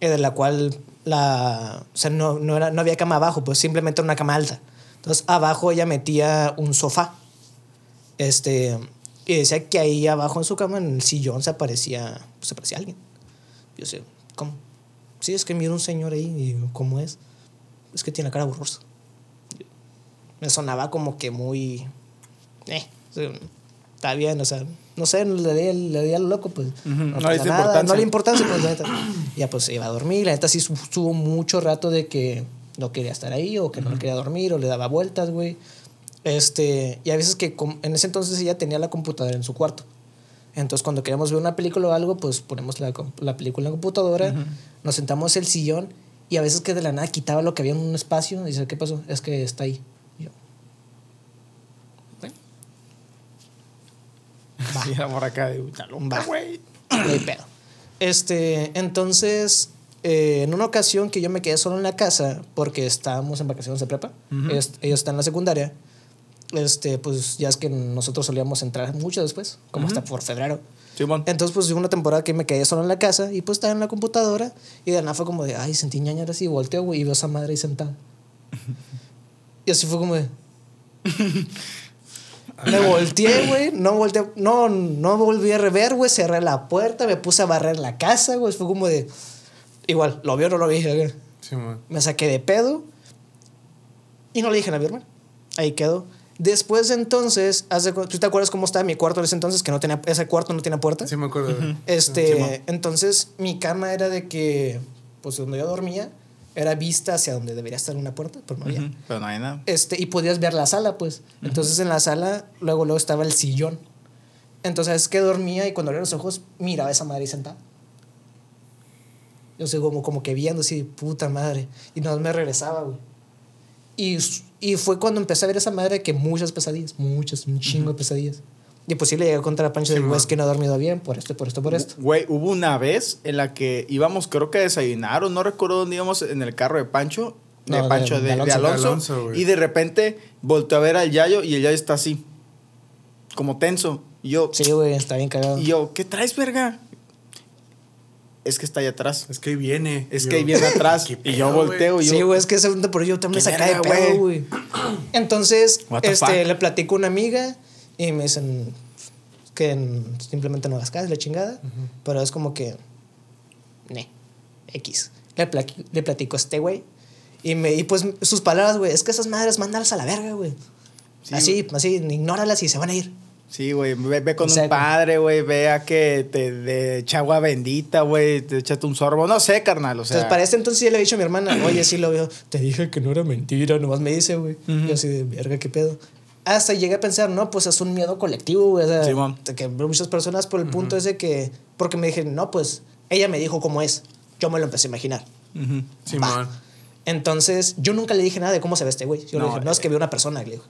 eh, de la cual la, o sea, no, no, era, no había cama abajo, pues simplemente una cama alta. Entonces, abajo ella metía un sofá. Este, y decía que ahí abajo en su cama, en el sillón, se aparecía, pues, se aparecía alguien. Yo sé, ¿cómo? sí, es que mira un señor ahí y digo, ¿cómo es? Es que tiene la cara borrosa. Me sonaba como que muy... Eh, está bien, o sea, no sé, le di, le di a lo loco, pues. no pasa le nada, importancia. No le importancia, pues, la neta. Ya, pues, iba a dormir. La neta sí estuvo mucho rato de que no quería estar ahí o que no quería dormir o le daba vueltas, güey. Este, y a veces que en ese entonces ella tenía la computadora en su cuarto. Entonces, cuando queríamos ver una película o algo, pues ponemos la, la película en la computadora, nos sentamos en el sillón y a veces que de la nada quitaba lo que había en un espacio. Y dice, ¿qué pasó? Es que está ahí. Y yo, Sí, la morra acá de "Está loca, Va. güey. No hay pedo. Este, entonces, eh, en una ocasión que yo me quedé solo en la casa porque estábamos en vacaciones de prepa, ellos, ellos están en la secundaria, este, pues ya es que nosotros solíamos entrar mucho después, como hasta por febrero. Simón. Entonces, pues una temporada que me quedé solo en la casa y pues estaba en la computadora y de nada fue como de, ay, sentí ñañaras así, volteo, güey, y veo a esa madre ahí sentada. y así fue como de... me volteé, güey, no volteé, no, no volví a rever, güey, cerré la puerta, me puse a barrer la casa, güey, fue como de... Igual, ¿lo vio o no lo vi? Sí, man. Me saqué de pedo y no le dije nada a mi hermano. Ahí quedó. Después de entonces, ¿tú te acuerdas cómo estaba mi cuarto en ese entonces? Que no tenía, ese cuarto no tenía puerta. Sí, me acuerdo. Este, Sí, entonces mi cama era de que, pues donde yo dormía, era vista hacia donde debería estar una puerta, pero no había. Pero no hay nada. Este, y podías ver la sala, pues. Entonces en la sala, luego, luego estaba el sillón. Entonces es que dormía y cuando abría los ojos, miraba a esa madre sentada. Yo sé, como, como que viendo así, puta madre. Y no me regresaba, güey. Y, y fue cuando empecé a ver esa madre que muchas pesadillas, muchas, un chingo de pesadillas. Y pues sí le llegué contra la pancha de, Sí, güey, es man. que no he dormido bien por esto, por esto, por esto. Güey, hubo una vez en la que íbamos, creo que a desayunar, o no recuerdo dónde íbamos en el carro de Pancho. De No, Pancho, de de, de Alonso. Alonso. De Alonso, y de repente volteó a ver al Yayo y el Yayo está así, como tenso. Y yo, Sí, güey, está bien cagado. y yo ¿qué traes, verga? Es que está ahí atrás. Es que ahí viene. Es que ahí viene atrás. ¿qué y yo volteo y yo. Sí, güey, es que segundo por yo también saca de pedo, güey. Entonces, este, le platico a una amiga y me dicen que simplemente no hagas caso, la chingada. Pero es como que. Ne, X. Le, plaqui- le platico a este güey. Y, me, y pues sus palabras, güey, es que esas madres, mándalas a la verga, güey. Sí, así, así, ignóralas y se van a ir. Sí, güey, ve, ve con O sea, un padre, güey, vea que te de echa agua bendita, güey, te échate un sorbo, no sé, carnal, o sea. Entonces, para este entonces ya le he dicho a mi hermana, oye, sí lo veo. Te dije que no era mentira, nomás me dice, güey. Yo así de, verga, qué pedo. Hasta llegué a pensar, no, pues es un miedo colectivo, güey. O sea, que muchas personas por el punto es de que, porque me dije, no, pues ella me dijo cómo es. Yo me lo empecé a imaginar. Simón. Entonces, yo nunca le dije nada de cómo se ve este güey. Yo le No, dije, no, es eh. que veo una persona, le digo.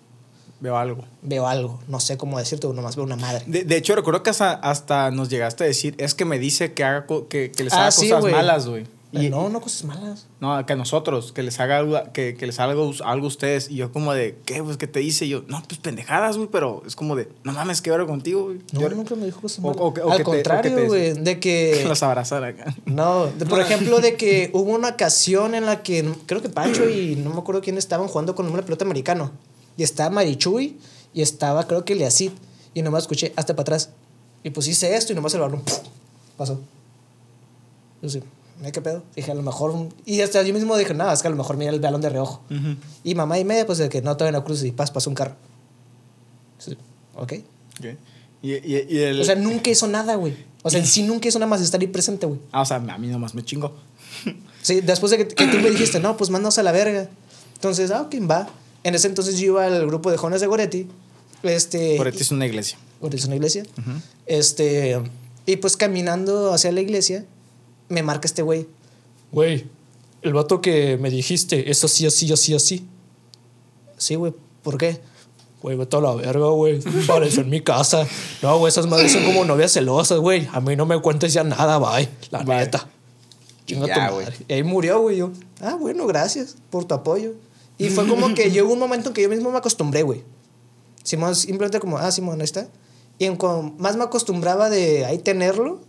Veo algo. Veo algo, no sé cómo decirte, nomás veo una madre. De, de hecho, recuerdo que hasta, hasta nos llegaste a decir, es que me dice que, haga que, que les Ah, haga sí, cosas malas, güey. Y- no, no cosas malas. No, que a nosotros, que les haga algo, que, que les haga algo, algo a ustedes. Y yo como de, ¿qué? Pues, ¿qué te dice? Y yo, no, pues pendejadas, güey, pero es como de, no mames, ¿qué hora contigo, güey? No, Yo- nunca me dijo cosas o- malas. o que- o Al que o contrario, güey, de que... Los abrazar acá. No, de- por ejemplo, de que hubo una ocasión en la que creo que Pancho y no me acuerdo quién estaban jugando con una pelota americano. Y estaba Marichuy y estaba creo que Leacid. Y nomás escuché hasta para atrás. Y pues hice esto y nomás el balón ¡puf! pasó. Yo sí, "Ay, ¿qué pedo? Dije, a lo mejor. Y hasta yo mismo dije, nada, es que a lo mejor mira el balón de reojo. Y mamá y media, pues de que no, todavía no cruces y pas, pasó un carro. Sí, ok. Ok. Y, y, y el... O sea, nunca hizo nada, güey. O sea, en sí nunca hizo nada más de estar ahí presente, güey. Ah, o sea, a mí nomás me chingo. Sí, después de que, que tú me dijiste, no, pues mándanos a la verga. Entonces, ah, ok, va. En ese entonces yo iba al grupo de jóvenes de Goretti. Este, Por es una iglesia. Goretti es una iglesia. Este, y pues caminando hacia la iglesia, me marca este güey. Güey, el vato que me dijiste, es así, así, así, así. Sí, güey, ¿por qué? Güey, vete a la verga, güey. Pareció en mi casa. No, güey, esas madres son como novias celosas, güey. A mí no me cuentes ya nada, bye. La Bye. neta. Chinga tu madre. Y ahí murió, güey. Yo, ah, bueno, gracias por tu apoyo. Y fue como que llegó un momento en que yo mismo me acostumbré, güey. Simón, simplemente como, ah, Simón, ahí está. Y en cuanto más me acostumbraba de ahí tenerlo,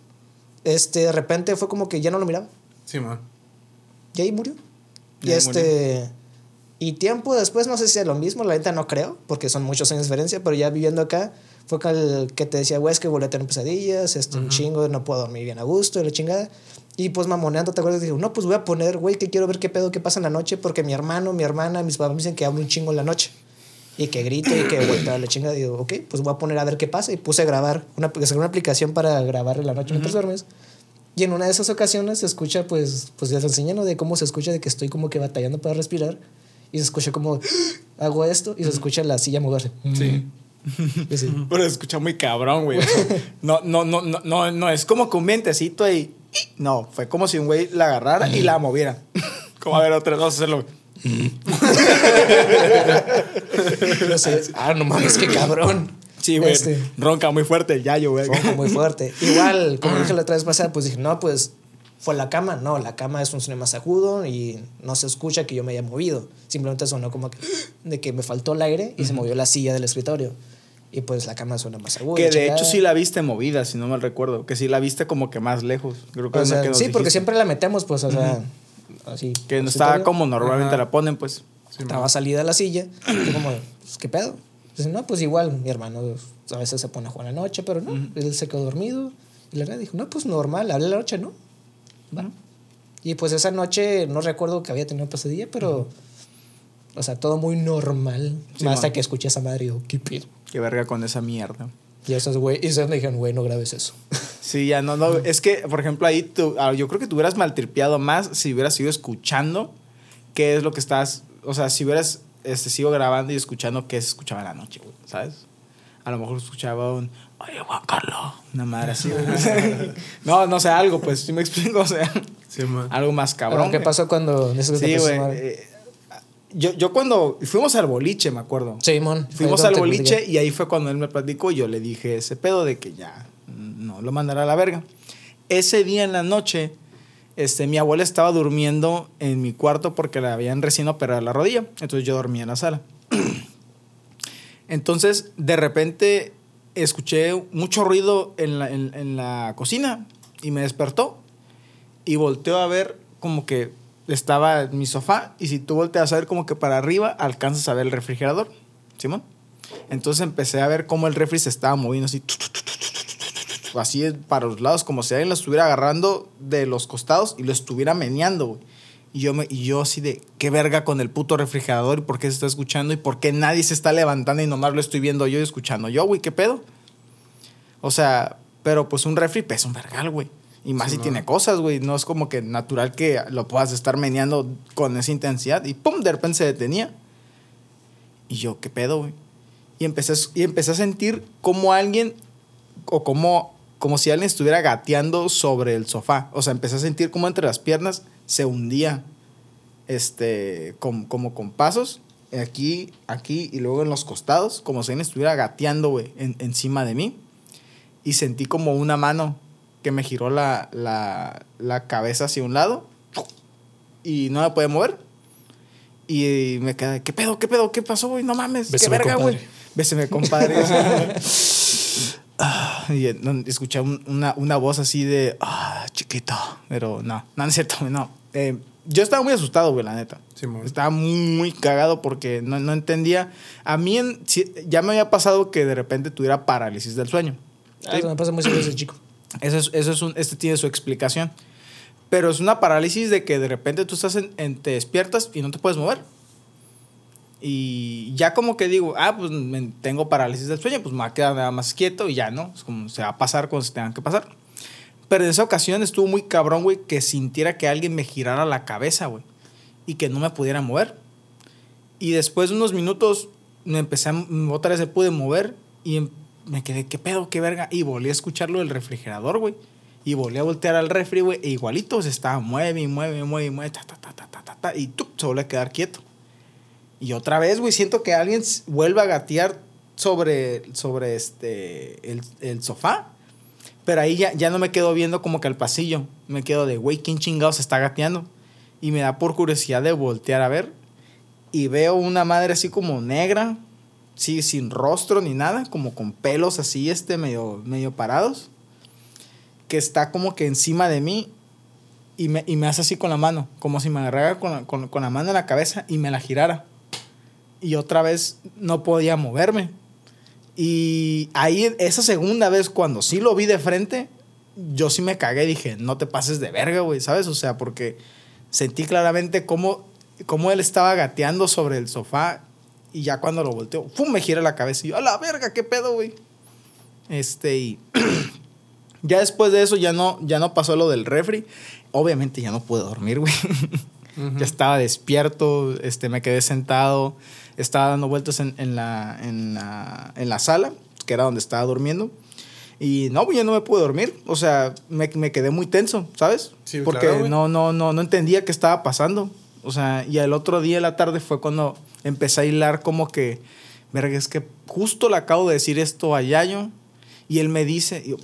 este, de repente fue como que ya no lo miraba. Simón. Y ahí murió. Y Ya este. Y tiempo después, no sé si es lo mismo, la neta no creo, porque son muchos años de diferencia, pero ya viviendo acá, fue que, el que te decía, güey, es que volví a tener pesadillas, este, un chingo, no puedo dormir bien a gusto, y la chingada. Y pues mamoneando, ¿te acuerdas? Dije, no, pues voy a poner, güey, que quiero ver qué pedo, qué pasa en la noche, porque mi hermano, mi hermana, mis papás me dicen que hablo un chingo en la noche. Y que grito y que vuelta a la chinga. Digo, ok, pues voy a poner a ver qué pasa. Y puse a grabar, una, saqué una aplicación para grabar en la noche mientras duermes. Y en una de esas ocasiones se escucha, pues, pues ya te enseñan ¿no? de cómo se escucha, de que estoy como que batallando para respirar. Y se escucha como, hago esto, y se escucha la silla moverse. Sí. Y así. Pero se escucha muy cabrón, güey. No, no, no, no, no, no, es como que un vientecito ahí. No, fue como si un güey la agarrara y la moviera. Como a ver, otra, vamos a hacerlo. No sé, ah, no mames, qué cabrón. Sí, güey. Este. Ronca muy fuerte el yayo, güey. Ronco muy fuerte. Igual, como dije la otra vez pasada, pues dije, no, pues fue la cama. No, la cama es un sonido más agudo y no se escucha que yo me haya movido. Simplemente sonó como que, de que me faltó el aire y se movió la silla del escritorio. Y pues la cama suena más aguda. Que de chingada. hecho sí la viste movida, si no mal recuerdo. Que sí la viste como que más lejos. Creo que O sea, que nos sí, porque dijiste. siempre la metemos, pues, o sea, así. Que no estaba como normalmente Ajá. la ponen, pues. Estaba salida la silla. Y como, pues, ¿qué pedo? Dice, no, pues igual, mi hermano a veces se pone a jugar la noche, pero no, él se quedó dormido. Y la verdad dijo, no, pues normal, hablé la noche, ¿no? Va. Y pues esa noche no recuerdo que había tenido pesadilla, pero, o sea, todo muy normal. Sí, hasta que escuché esa madre y digo, ¿qué pedo? Qué verga con esa mierda. Y esos güey, y esos me dijeron, güey, no grabes eso. Sí, ya no, no. Es que, por ejemplo, ahí tú, yo creo que tú hubieras maltripeado más si hubieras ido escuchando qué es lo que estás. O sea, si hubieras este, sigo grabando y escuchando qué se escuchaba en la noche, güey, ¿sabes? A lo mejor escuchaba un. Oye, Juan Carlos. Una madre así, güey. no, no sé, algo, pues, si me explico, o sea, Sí, man. algo más cabrón. ¿Qué pasó cuando te Sí, güey. eh, yo, yo cuando fuimos al boliche, me acuerdo. Simón. Fuimos al boliche platiqué. y ahí fue cuando él me platicó y yo le dije ese pedo de que ya no lo mandará a la verga. Ese día en la noche, este, mi abuela estaba durmiendo en mi cuarto porque le habían recién operado la rodilla. Entonces yo dormía en la sala. Entonces, de repente, escuché mucho ruido en la, en- en la cocina y me despertó. Y volteó a ver como que estaba en mi sofá. Y si tú volteas a ver como que para arriba, alcanzas a ver el refrigerador. ¿Simón? Entonces empecé a ver cómo el refri se estaba moviendo así. Así para los lados, como si alguien lo estuviera agarrando de los costados y lo estuviera meneando, güey. Y yo, me, y yo así de, qué verga con el puto refrigerador y por qué se está escuchando y por qué nadie se está levantando y nomás lo estoy viendo yo y escuchando yo, güey, qué pedo. O sea, pero pues un refri pesa un vergal, güey. Y más Sí, si no. tiene cosas, güey. No es como que natural que lo puedas estar meneando con esa intensidad. Y pum, de repente se detenía. Y yo, ¿qué pedo, güey? Y empecé, a- y empecé a sentir como alguien, o como, como si alguien estuviera gateando sobre el sofá. O sea, empecé a sentir como entre las piernas se hundía, este, com- como con pasos, aquí, aquí y luego en los costados, como si alguien estuviera gateando, güey, en- encima de mí. Y sentí como una mano que me giró la, la, la cabeza hacia un lado y no me podía mover. Y me quedé, ¿qué pedo? ¿Qué pedo? ¿Qué pasó, güey? No mames, qué Bésame, verga, güey. compadre. Bésame, compadre. Ah, y eh, no, escuché un- una, una voz así de, ah, chiquito. Pero no, no, no es cierto, no. Eh, yo estaba muy asustado, güey, la neta. Simón. Estaba muy, muy cagado porque no, no entendía. A mí en- si- ya me había pasado que de repente tuviera parálisis del sueño. Ah, eso me pasa muy seguido ese chico. Eso es, eso es un, este tiene su explicación. Pero es una parálisis de que de repente tú estás en, te despiertas y no te puedes mover. Y ya como que digo, ah, pues tengo parálisis del sueño, pues me va a quedar nada más quieto y ya, ¿no? Es como se va a pasar cuando se tengan que pasar. Pero en esa ocasión estuvo muy cabrón, güey, que sintiera que alguien me girara la cabeza, güey. Y que no me pudiera mover. Y después de unos minutos me empecé a, otra vez se pude mover y em- me quedé, ¿qué pedo, qué verga? Y volví a escucharlo del refrigerador, güey. Y volví a voltear al refri, güey. E igualito se estaba mueve mueve mueve mueve, ta, ta, ta, ta, ta, ta, ta, y ¡tup! se vuelve a quedar quieto. Y otra vez, güey, siento que alguien vuelve a gatear sobre, sobre este, el, el sofá. Pero ahí ya, ya no me quedo viendo como que al pasillo. Me quedo de, güey, ¿quién chingados está gateando? Y me da por curiosidad de voltear a ver. Y veo una madre así como negra, sí, sin rostro ni nada, como con pelos así, este, medio, medio parados. Que está como que encima de mí y me, y me hace así con la mano, como si me agarrara con con, con la mano en la cabeza y me la girara. Y otra vez no podía moverme. Y ahí, esa segunda vez, cuando sí lo vi de frente, yo sí me cagué. Dije, no te pases de verga, güey, ¿sabes? O sea, porque sentí claramente cómo, cómo él estaba gateando sobre el sofá. Y ya cuando lo volteó, ¡fum! me gira la cabeza. Y yo, a la verga, ¿qué pedo, güey? Este, y ya después de eso ya no, ya no pasó lo del refri. Obviamente ya no pude dormir, güey. Ya estaba despierto, este, me quedé sentado, estaba dando vueltas en, en la, en, la, en la sala, que era donde estaba durmiendo. Y no, güey, ya no me pude dormir. O sea, me, me quedé muy tenso, ¿sabes? Sí, Porque claro, no, no, no, no entendía qué estaba pasando. O sea, y el otro día en la tarde fue cuando empecé a hilar como que, verga, es que justo le acabo de decir esto a Yayo y él me dice, y yo,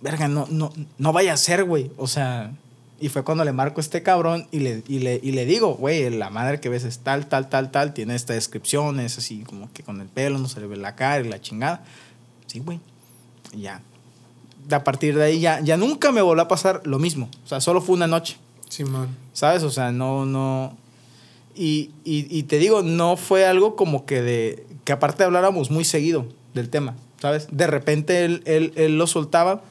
verga, no, no, no vaya a ser, güey. O sea, y fue cuando le marco a este cabrón y le, y le, y le digo, güey, la madre que ves es tal, tal, tal, tal, tiene esta descripción, es así como que con el pelo no se le ve la cara y la chingada. Sí, güey. Ya. De a partir de ahí ya, ya nunca me volvió a pasar lo mismo. O sea, solo fue una noche. Simón. ¿Sabes? O sea, no, no. Y, y, y te digo, no fue algo como que de. que aparte habláramos muy seguido del tema, ¿sabes? De repente él, él, él lo soltaba.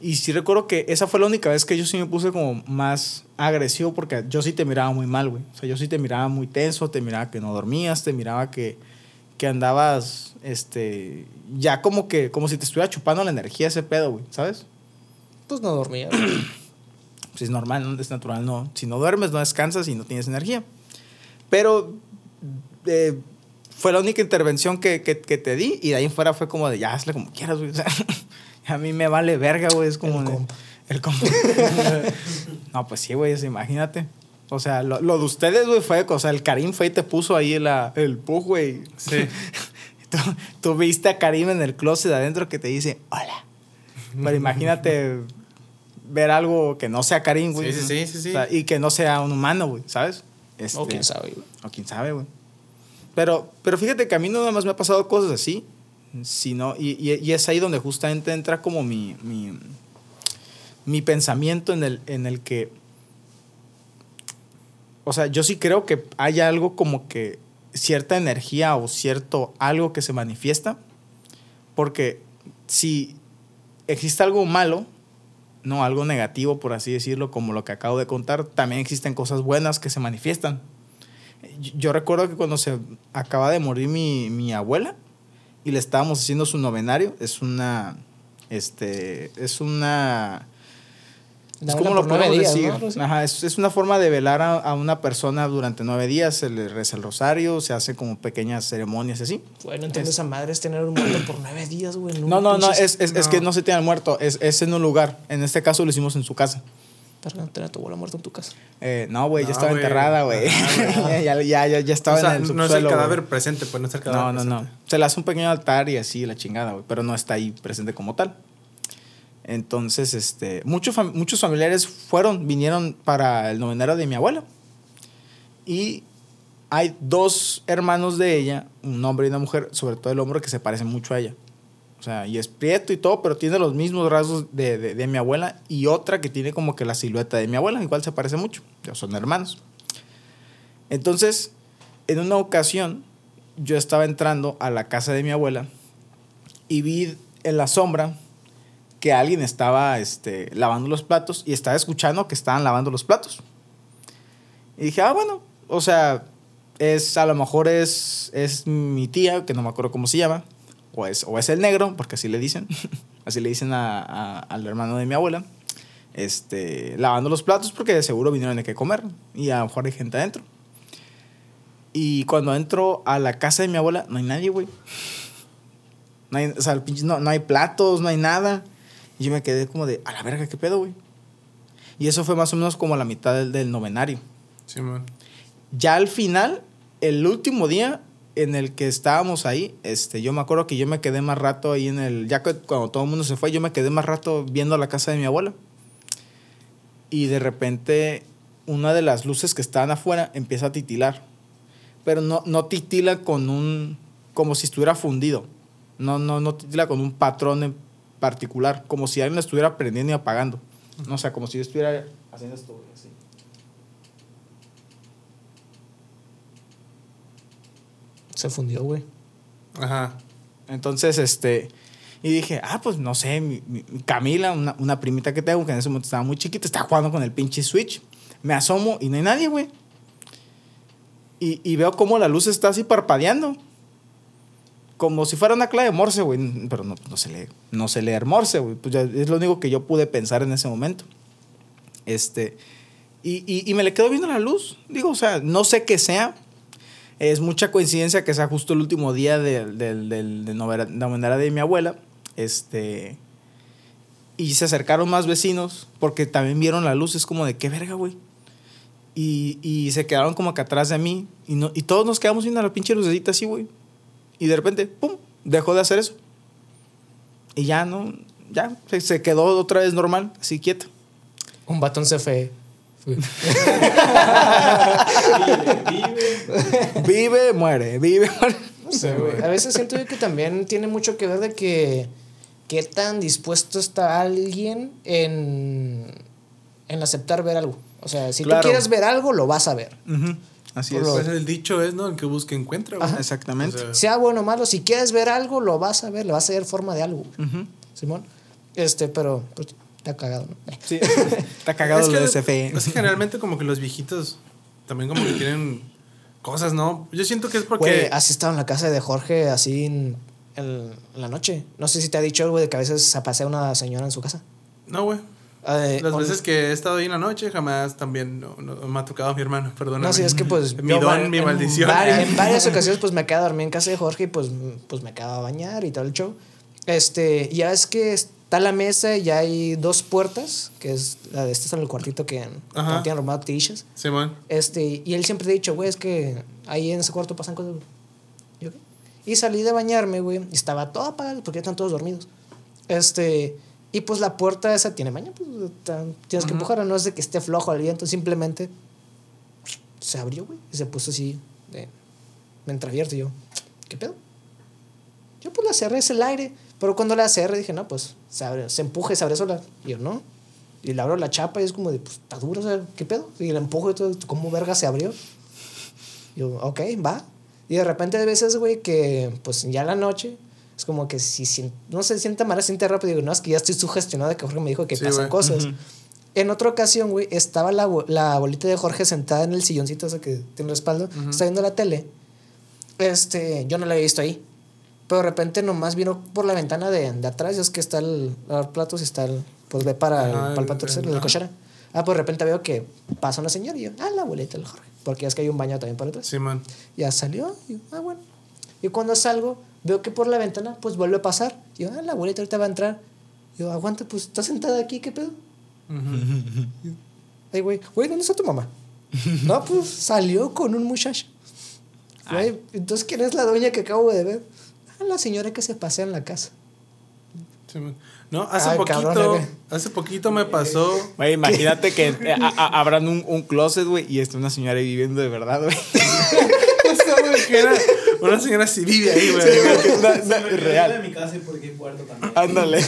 Y sí recuerdo que esa fue la única vez que yo sí me puse como más agresivo porque yo sí te miraba muy mal, güey. O sea, yo sí te miraba muy tenso, te miraba que no dormías, te miraba que, que andabas, este, ya como que, como si te estuviera chupando la energía ese pedo, güey, ¿sabes? Pues no dormía. Pues es normal, ¿no? es natural, no. Si no duermes, no descansas y no tienes energía. Pero eh, fue la única intervención que, que, que te di y de ahí en fuera fue como de, ya, hazle como quieras, güey. O sea, a mí me vale verga, güey. Es como El de- compa. El compa. no, pues sí, güey, o sea, imagínate. O sea, lo, lo de ustedes, güey, fue, o sea, el Karim fue y te puso ahí la, el pug, güey. Sí. Tú, tú viste a Karim en el closet adentro que te dice, hola. Pero imagínate ver algo que no sea Karim, güey. Sí, sí, sí, sí, sí. O sea, y que no sea un humano, güey, ¿sabes? Este, O quién sabe, güey. O quién sabe, güey. Pero, pero fíjate que a mí no nada más me ha pasado cosas así, sino, y, y, y es ahí donde justamente entra como mi, mi, mi pensamiento en el, en el que, o sea, yo sí creo que hay algo como que cierta energía o cierto algo que se manifiesta, porque si existe algo malo, no algo negativo, por así decirlo, como lo que acabo de contar, también existen cosas buenas que se manifiestan. Yo- recuerdo que cuando se acaba de morir mi, mi abuela y le estábamos haciendo su novenario, es una, este, es una, es como lo podemos días, decir. ¿no? Ajá, es, es una forma de velar a, a una persona durante nueve días, se le reza el rosario, se hace como pequeñas ceremonias así. Güey, no entiendo esa madre es tener un muerto por nueve días, güey. No, no, no, es, es, es que no se tiene al muerto, es, es en un lugar. En este caso lo hicimos en su casa. Verga, tener a tu abuela muerta en tu casa. Eh, no, güey, ya No, estaba enterrada, güey. Ya, ya, ya, ya estaba o sea, en el no es el cadáver presente, pues no es el cadáver No, no, no. Se le hace un pequeño altar y así la chingada, güey, pero no está ahí presente como tal. Entonces, este, muchos, muchos familiares fueron, vinieron para el novenario de mi abuela. Y hay dos hermanos de ella, un hombre y una mujer, sobre todo el hombre que se parece mucho a ella. O sea, y es prieto y todo, pero tiene los mismos rasgos de, de- de mi abuela. Y otra que tiene como que la silueta de mi abuela, igual se parece mucho. Ya son hermanos. Entonces, en una ocasión, yo estaba entrando a la casa de mi abuela y vi en la sombra que alguien estaba este, lavando los platos y estaba escuchando que estaban lavando los platos. Y dije, ah, bueno, o sea, es, a lo mejor es, es mi tía, que no me acuerdo cómo se llama, o es, o es el negro, porque así le dicen, así le dicen a- al hermano de mi abuela, este, lavando los platos porque de seguro vinieron de qué comer y a lo gente adentro. Y cuando entro a la casa de mi abuela, no hay nadie, güey. O sea, no hay platos, no hay nada. Y yo me quedé como de, a la verga, ¿qué pedo, güey? Y eso fue más o menos como a la mitad del, del novenario. Simón. Ya al final, el último día en el que estábamos ahí, este, yo me acuerdo que yo me quedé más rato ahí en el. Ya que cuando todo el mundo se fue, yo me quedé más rato viendo la casa de mi abuela. Y de repente, una de las luces que estaban afuera empieza a titilar. Pero no, no titila con un. como si estuviera fundido. No, no, no titila con un patrón particular. Como si alguien lo estuviera prendiendo y apagando. No, o sea, como si yo estuviera haciendo esto, así. Se fundió, güey. Ajá. Entonces, este. Y dije, ah, pues no sé, mi, mi- mi Camila, una, una primita que tengo, que en ese momento estaba muy chiquita, está jugando con el pinche Switch. Me asomo y no hay nadie, güey. Y, y veo cómo la luz está así parpadeando. Como si fuera una clave de Morse, güey. Pero no, no se lee, no se leer Morse, güey. Pues ya es lo único que yo pude pensar en ese momento. Este. Y, y, y me le quedo viendo la luz. Digo, o sea, no sé qué sea. Es mucha coincidencia que sea justo el último día del, del- de novena- novena de mi abuela. Este. Y se acercaron más vecinos porque también vieron la luz. Es como de qué verga, güey. Y, y se quedaron como que atrás de mí. Y, no, y todos nos quedamos viendo la pinche lucecita así, güey. Y de repente, ¡pum! Dejó de hacer eso. Y ya no. Ya se, se quedó otra vez normal, así quieto. Un batón CFE. Fui. Vive, muere, vive, muere. No sé, güey. A veces siento yo que también tiene mucho que ver de que qué tan dispuesto está alguien en, en aceptar ver algo. O sea, si Claro. tú quieres ver algo, lo vas a ver. Así es. Pues el dicho es, ¿no? El que busca encuentra, güey. Exactamente. O sea, Sea bueno o malo, si quieres ver algo, lo vas a ver, le vas a ver forma de algo. güey. Ujú. Simón. Este, pero pues, está cagado, ¿no? Sí. Está cagado es lo que, de CFE. es que generalmente como que los viejitos también como que tienen cosas, ¿no? Yo siento que es porque... Güey, has estado en la casa de Jorge así en, en la noche. No sé si te ha dicho, güey, de que a veces se pasea una señora en su casa. No, güey. Eh, Las on- veces que he estado ahí en la noche jamás también no, no- me ha tocado mi hermano, perdóname. No, sí, es que pues. Mi don, mi en maldición. en varias ocasiones, pues me quedé a dormir en casa de Jorge y pues, pues me quedaba a bañar y todo el show. Este, ya es que está la mesa y ya hay dos puertas, que es la de este es el cuartito que no tienen armado tichas. Simón. Este, y él siempre ha dicho, güey, es que ahí en ese cuarto pasan cosas. yo. Y salí de bañarme, güey, y estaba todo apagado porque ya están todos dormidos. Este, y pues la puerta esa tiene baño, pues tienes que empujarla, no es de que esté flojo el viento, simplemente se abrió, güey, y se puso así, de, me entreabierto y yo, ¿qué pedo? Yo pues la cerré, es el aire, pero cuando la cerré dije, no, pues se abre, se empuja y se abre sola. Y yo, no. Y le abro la chapa y es como de, pues está duro, o sea, ¿qué pedo? Y la empujo y todo, ¿cómo verga se abrió? Y yo, ok, va. Y de repente hay veces, güey, que pues ya la noche es como que si, sien- no se siente mal, se siente rápido. Digo, no, es que ya estoy sugestionado de que Jorge me dijo que Sí, pasan güey. cosas. En otra ocasión, güey, estaba la, la abuelita de Jorge sentada en el silloncito ese que tiene respaldo, está viendo la tele. Este, yo no la había visto ahí. Pero de repente nomás vino por la ventana de, de atrás, es que está el lavar platos y está el, pues ve para el, Ajá, para el el- patio trasero, el- la cochera. Ah, pues de repente veo que pasa una señora y yo, ah, la abuelita del Jorge. Porque es que hay un baño también para atrás. Simón. Ya salió, y yo, ah, bueno. Y cuando salgo, veo que por la ventana, pues vuelve a pasar. Yo, ah, la abuelita ahorita va a entrar. Yo, aguanta, pues está sentada aquí, ¿qué pedo? Ay, güey, güey, ¿dónde está tu mamá? no, pues salió con un muchacho. Güey, entonces, ¿quién es la doña que acabo de ver? Ah, la señora que se pasea en la casa. Simón. No, hace Ay, poquito, cabrón, hace poquito me pasó. Güey, imagínate que eh, a- a- abran un, un closet, güey, y está una señora ahí viviendo de verdad, güey. Güey, que era una señora sí vive ahí, güey. Una- una- real. de mi casa y porque hay puerto también. Ándale.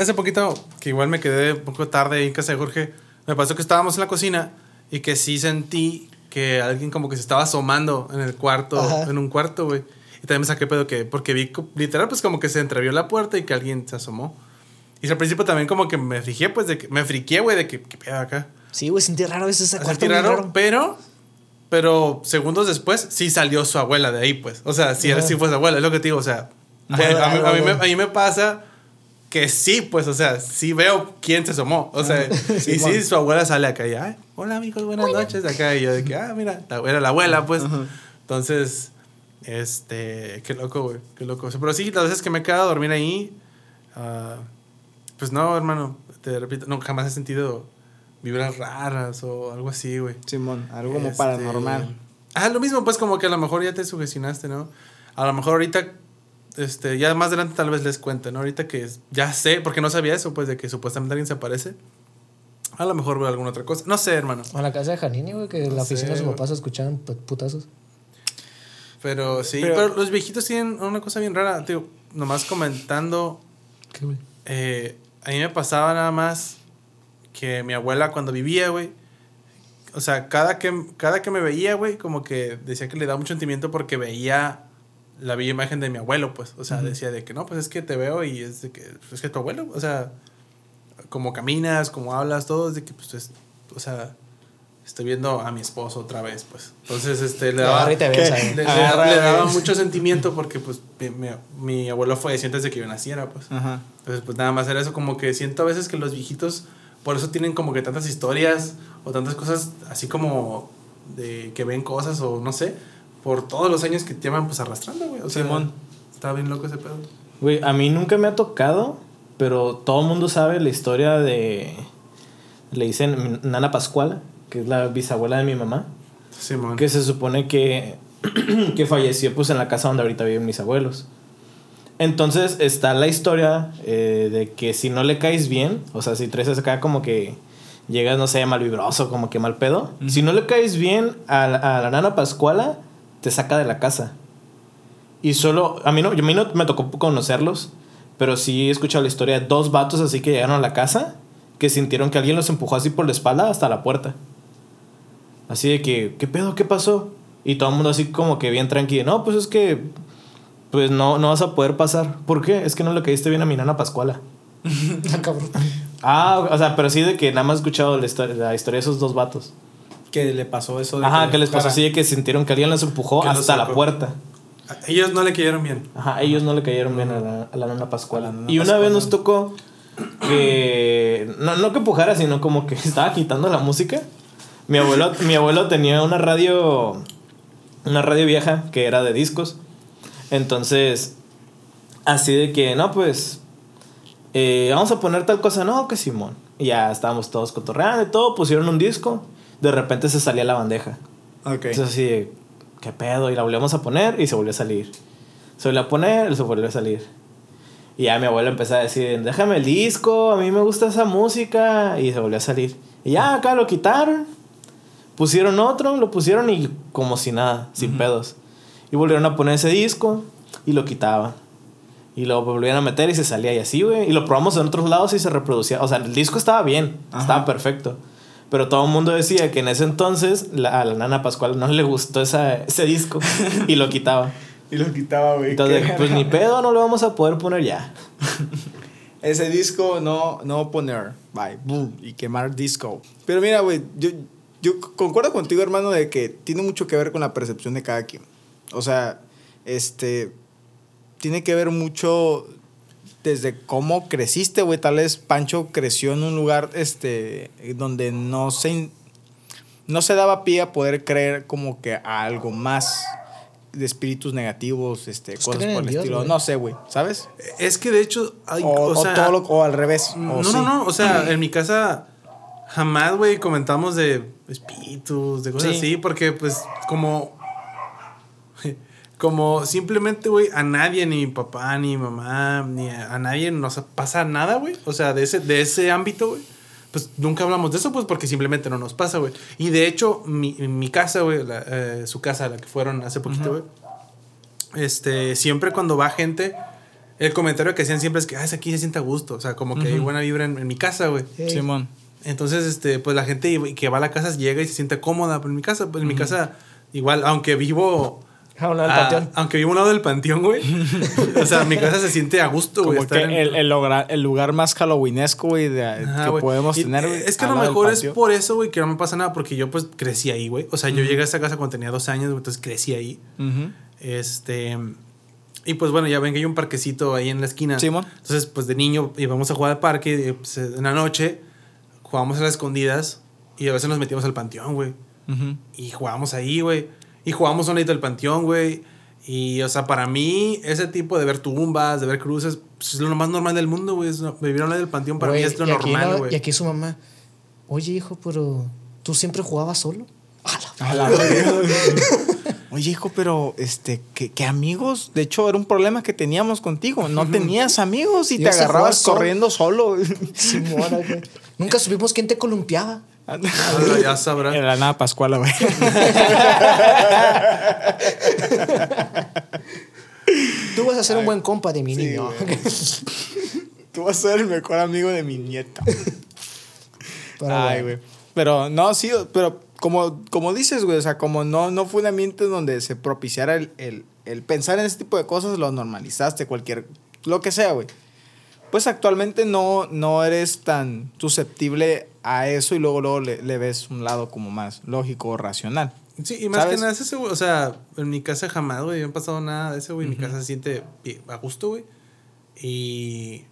Hace poquito, que igual me quedé un poco tarde ahí en casa de Jorge, me pasó que estábamos en la cocina y que sí sentí que alguien como que se estaba asomando en el cuarto, Ajá. en un cuarto, güey. Y también me saqué pedo que, porque vi literal, pues como que se entrevió la puerta y que alguien se asomó. Y al principio también como que me fijé, pues de que, me friqué, güey, de que, ¿qué pedo acá? Sí, güey, sentí raro ese ese Sentí cuarto muy raro, raro. pero, pero segundos después sí salió su abuela de ahí, pues. O sea, sí, sí fue su abuela, es lo que te digo, o sea. a, Fue a mí, a mí me, a mí me pasa que sí, pues, o sea, sí veo quién se asomó. O sea, y sí, su abuela sale acá y, ay, hola amigos, buenas noches. Acá y yo de que, ah, mira, la- era la abuela, pues. Entonces, este, qué loco, güey, qué loco. O sea, pero sí, las veces que me he quedado a dormir ahí, ah, pues no, hermano, te repito, no, jamás he sentido vibras raras o algo así, güey. Simón, algo como Este, paranormal. Ah, lo mismo, pues como que a lo mejor ya te sugestionaste, ¿no? A lo mejor ahorita, este, ya más adelante tal vez les cuente, ¿no? Ahorita que ya sé, porque no sabía eso, pues de que supuestamente alguien se aparece. A lo mejor veo alguna otra cosa. No sé, hermano. A la casa de Janini, güey, que en la No oficina de sus güey. papás escuchaban put- putazos. Pero sí, Pero- pero, los viejitos tienen una cosa bien rara, tío. Nomás comentando, ¿Qué, güey? eh, a mí me pasaba nada más que mi abuela cuando vivía, güey. O sea, cada que, cada que me veía, güey, como que decía que le daba mucho sentimiento porque veía la bella imagen de mi abuelo, pues. O sea, decía de que no, pues es que te veo y es de que, pues, es que tu abuelo, o sea, como caminas, como hablas, todo, es de que, pues, es, o sea, estoy viendo a mi esposo otra vez, pues. Entonces, este, le daba, le, daba mucho sentimiento porque, pues, mi, mi- mi abuelo falleció antes de que yo naciera, pues. Ajá. Entonces, pues nada más era eso, como que siento a veces que los viejitos, por eso tienen como que tantas historias o tantas cosas así como de que ven cosas o no sé, por todos los años que llevan pues arrastrando, güey. O sea, Simón. está bien loco ese pedo. Güey, a mí nunca me ha tocado, pero todo el mundo sabe la historia de. Le dicen Nana Pascuala, que es la bisabuela de mi mamá, Simón. que se supone que, que falleció pues en la casa donde ahorita viven mis abuelos. Entonces está la historia eh, de que si no le caes bien, o sea, si traes acá como que llegas, no sé, mal vibroso, como que mal pedo, si no le caes bien a, la- a la nana Pascuala, te saca de la casa. Y solo, a mí no, yo- a mí no me tocó conocerlos, pero sí he escuchado la historia de dos vatos así que llegaron a la casa, que sintieron que alguien los empujó así por la espalda hasta la puerta. Así de que, ¿qué pedo? ¿Qué pasó? Y todo el mundo así como que bien tranquilo. No, pues es que, pues no, no vas a poder pasar. ¿Por qué? Es que no le caíste bien a mi nana Pascuala. Ah, cabrón. Ah, o sea, pero sí de que nada más he escuchado la historia, la historia de esos dos vatos. Que le pasó eso de Ajá, que les pasó así de que sintieron que alguien los empujó Que hasta la puerta. Ellos no le cayeron bien. Ajá, ellos no le cayeron bien a la, a la nana Pascuala. A la nana y una Pascuala. vez nos tocó que. No, no que empujara, sino como que estaba quitando la música. Mi abuelo, mi abuelo tenía una radio. Una radio vieja que era de discos. Entonces. Así de que, no, pues. eh, vamos a poner tal cosa, no, que Simón. Y ya estábamos todos cotorreando y todo, pusieron un disco. De repente se salía la bandeja. Ok. Entonces así, ¿qué pedo? Y la volvemos a poner y se volvió a salir. Se volvió a poner y se volvió a salir. Y ya mi abuelo empezó a decir, déjame el disco, a mí me gusta esa música. Y se volvió a salir. Y ya acá lo quitaron. Pusieron otro, lo pusieron y como si nada, sin pedos. Y volvieron a poner ese disco y lo quitaban. Y lo volvieron a meter y se salía y así, güey. Y lo probamos en otros lados y se reproducía. O sea, el disco estaba bien, Ajá. estaba perfecto. Pero todo el mundo decía que en ese entonces la- a la nana Pascual no le gustó esa, ese disco y lo quitaba. Y lo quitaba, güey. Entonces, pues ni pedo, no lo vamos a poder poner ya. Ese disco no, no poner. Bye. Boom. Y quemar disco. Pero mira, güey, yo, yo concuerdo contigo, hermano, de que tiene mucho que ver con la percepción de cada quien. O sea, este. Tiene que ver mucho desde cómo creciste, güey. Tal vez Pancho creció en un lugar este, donde no se, in- no se daba pie a poder creer como que a algo más de espíritus negativos, este, Pues cosas por el Dios, estilo. No sé, güey, ¿sabes? Es que de hecho, hay, O, o, o sea, todo lo- o al revés. o no, sí. no, no. O sea, en mi casa jamás, güey, comentamos de espíritus, de cosas Sí. así, porque pues como... Como simplemente, güey, a nadie, ni mi papá, ni mi mamá, ni a, a nadie nos pasa nada, güey. O sea, de ese, de ese ámbito, güey. Pues nunca hablamos de eso, pues porque simplemente no nos pasa, güey. Y de hecho, mi, mi casa, güey, eh, su casa, la que fueron hace poquito, güey. Este, siempre cuando va gente, el comentario que hacían siempre es que, ah, es aquí se siente a gusto. O sea, como que hay buena vibra en, en mi casa, güey. Ey. Simón. Entonces, este, pues la gente que va a la casa llega y se siente cómoda. Pero en mi casa, pues en mi casa, igual, aunque vivo. A un lado del ah, panteón. aunque vivo a un lado del panteón, güey. o sea, mi casa se siente a gusto, güey. Como que estar en- el, el, lugar, el lugar más halloweenesco, güey, de- Ajá, que güey. podemos Y- tener. Es que a lo mejor es por eso, güey, que no me pasa nada, porque yo pues crecí ahí, güey. O sea, yo llegué a esta casa cuando tenía dos años, güey, entonces crecí ahí. Este. Y pues bueno, ya ven que hay un parquecito ahí en la esquina. Simón. Entonces, pues de niño íbamos a jugar al parque, pues, en la noche jugábamos a las escondidas y a veces nos metíamos al panteón, güey. Y jugábamos ahí, güey. Y jugábamos un del panteón, güey. Y, o sea, para mí, ese tipo de ver tumbas, de ver cruces, pues, es lo más normal del mundo, güey. Vivir a un lado del panteón para Güey, mí es lo normal, no- güey. Y aquí su mamá, oye, hijo, pero tú siempre jugabas solo. A la verga. Oye, hijo, pero este, ¿qué, qué amigos? De hecho, era un problema que teníamos contigo. No tenías amigos y te a jugar agarrabas corriendo solo. Simona, güey. Nunca supimos quién te columpiaba. Ah, ya sabrás. Era la nada Pascuala, güey. Tú vas a ser un buen compa de mi niño. Tú vas a ser el mejor amigo de mi nieta. Pero, Ay, güey. güey. Pero no, sí, pero como, como dices, güey, o sea, como no, no fue un ambiente donde se propiciara el, el, el pensar en ese tipo de cosas lo normalizaste, cualquier, lo que sea, güey. Pues actualmente no, no eres tan susceptible a eso y luego, luego le, le ves un lado como más lógico o racional. Sí, y más ¿Sabes? que nada es ese, güey. O sea, en mi casa jamás, güey, no ha pasado nada de eso, güey. Mi casa se siente a gusto, güey. Y.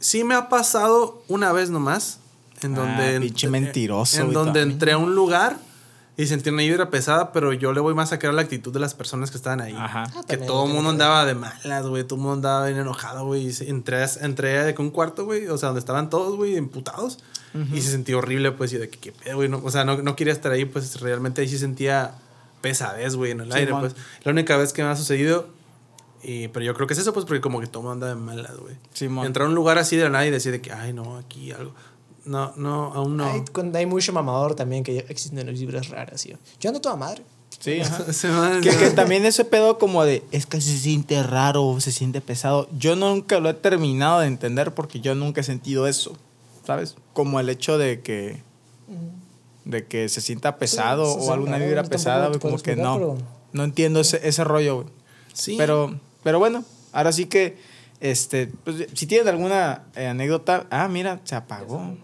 Sí me ha pasado una vez nomás. En Ah, donde. pinche mentiroso, En donde también. entré a un lugar y sentí una vibra pesada, pero yo le voy más a creer la actitud de las personas que estaban ahí. Ajá. Ah, Que todo el mundo andaba de malas, güey. Todo el mundo andaba bien enojado, güey. Entré, a- entré de que un cuarto, güey. O sea, donde estaban todos, güey, emputados. Y se sentía horrible, pues. Y de que, qué pedo, güey. no- o sea, no, no quería estar ahí, pues realmente ahí sí sentía pesadez, güey, en el aire, Simón. pues. La única vez que me ha sucedido. Y, pero yo creo que es eso, pues, porque como que todo mundo anda de malas, güey. Simón. Entrar a un lugar así de la nada y decir de que, ay, no, aquí algo. No, no, aún no. Hay, cuando hay mucho mamador también que existen las vibras raras, tío. Yo ando toda madre. Sí, ajá. Se van- Que, que también ese pedo como de, es que se siente raro, se siente pesado. Yo nunca lo he terminado de entender porque yo nunca he sentido eso, ¿sabes? Como el hecho de que, de que se sienta pesado Sí, o alguna vibra yo pesada, güey, como que no. pero- No entiendo ese, ese rollo, güey. Sí. Pero, pero bueno, ahora sí que, este, pues, si tienen alguna eh, anécdota, ah, mira, se apagó,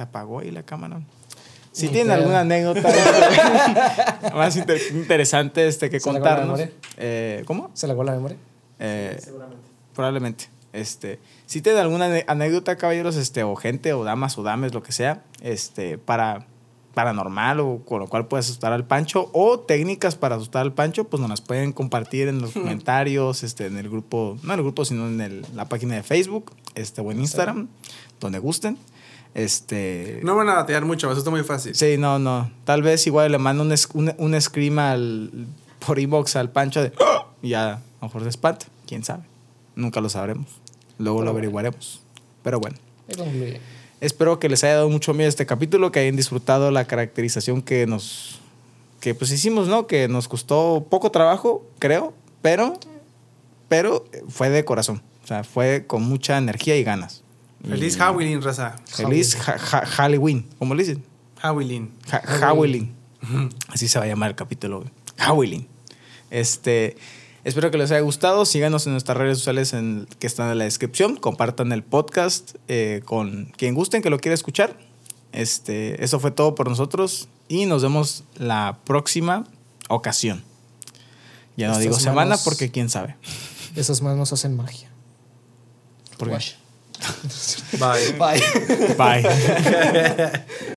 se apagó ahí la cámara. Si Ni tienen alguna anécdota más inter- interesante este, que ¿Se la contarnos, memoria? eh, ¿cómo? ¿Se le la memoria? Eh, Probablemente. Este, si tienen alguna anécdota, caballeros, este, o gente, o damas, o dames, lo que sea, este, para paranormal o con lo cual puedes asustar al Pancho, o técnicas para asustar al Pancho, pues nos las pueden compartir en los comentarios, este, en el grupo, no en el grupo, sino en el- la página de Facebook, este, o en Instagram, donde gusten. Este, No van a batear mucho, me asusta muy fácil. Sí, no, no. Tal vez igual le mando un, un, un scream al, por inbox al Pancho de... "¡Ah!", Y ya a lo mejor se espanta. ¿Quién sabe? Nunca lo sabremos. Luego lo averiguaremos. Pero bueno. Ahí concluye. Espero que les haya dado mucho miedo este capítulo, que hayan disfrutado la caracterización que nos... Que pues hicimos, ¿no? Que nos costó poco trabajo, creo. Pero... Pero fue de corazón. O sea, fue con mucha energía y ganas. Feliz Halloween, raza. Feliz Halloween. ¿Cómo le dicen? Halloween. Howling. Así se va a llamar el capítulo. Howling. Este, espero que les haya gustado. Síganos en nuestras redes sociales en- que están en la descripción. Compartan el podcast eh, con quien gusten que lo quiera escuchar. Este, eso fue todo por nosotros y nos vemos la próxima ocasión. Ya no Estas digo semana manos- porque quién sabe. Esas manos hacen magia. Porque- Wash. Bye. Bye. Bye.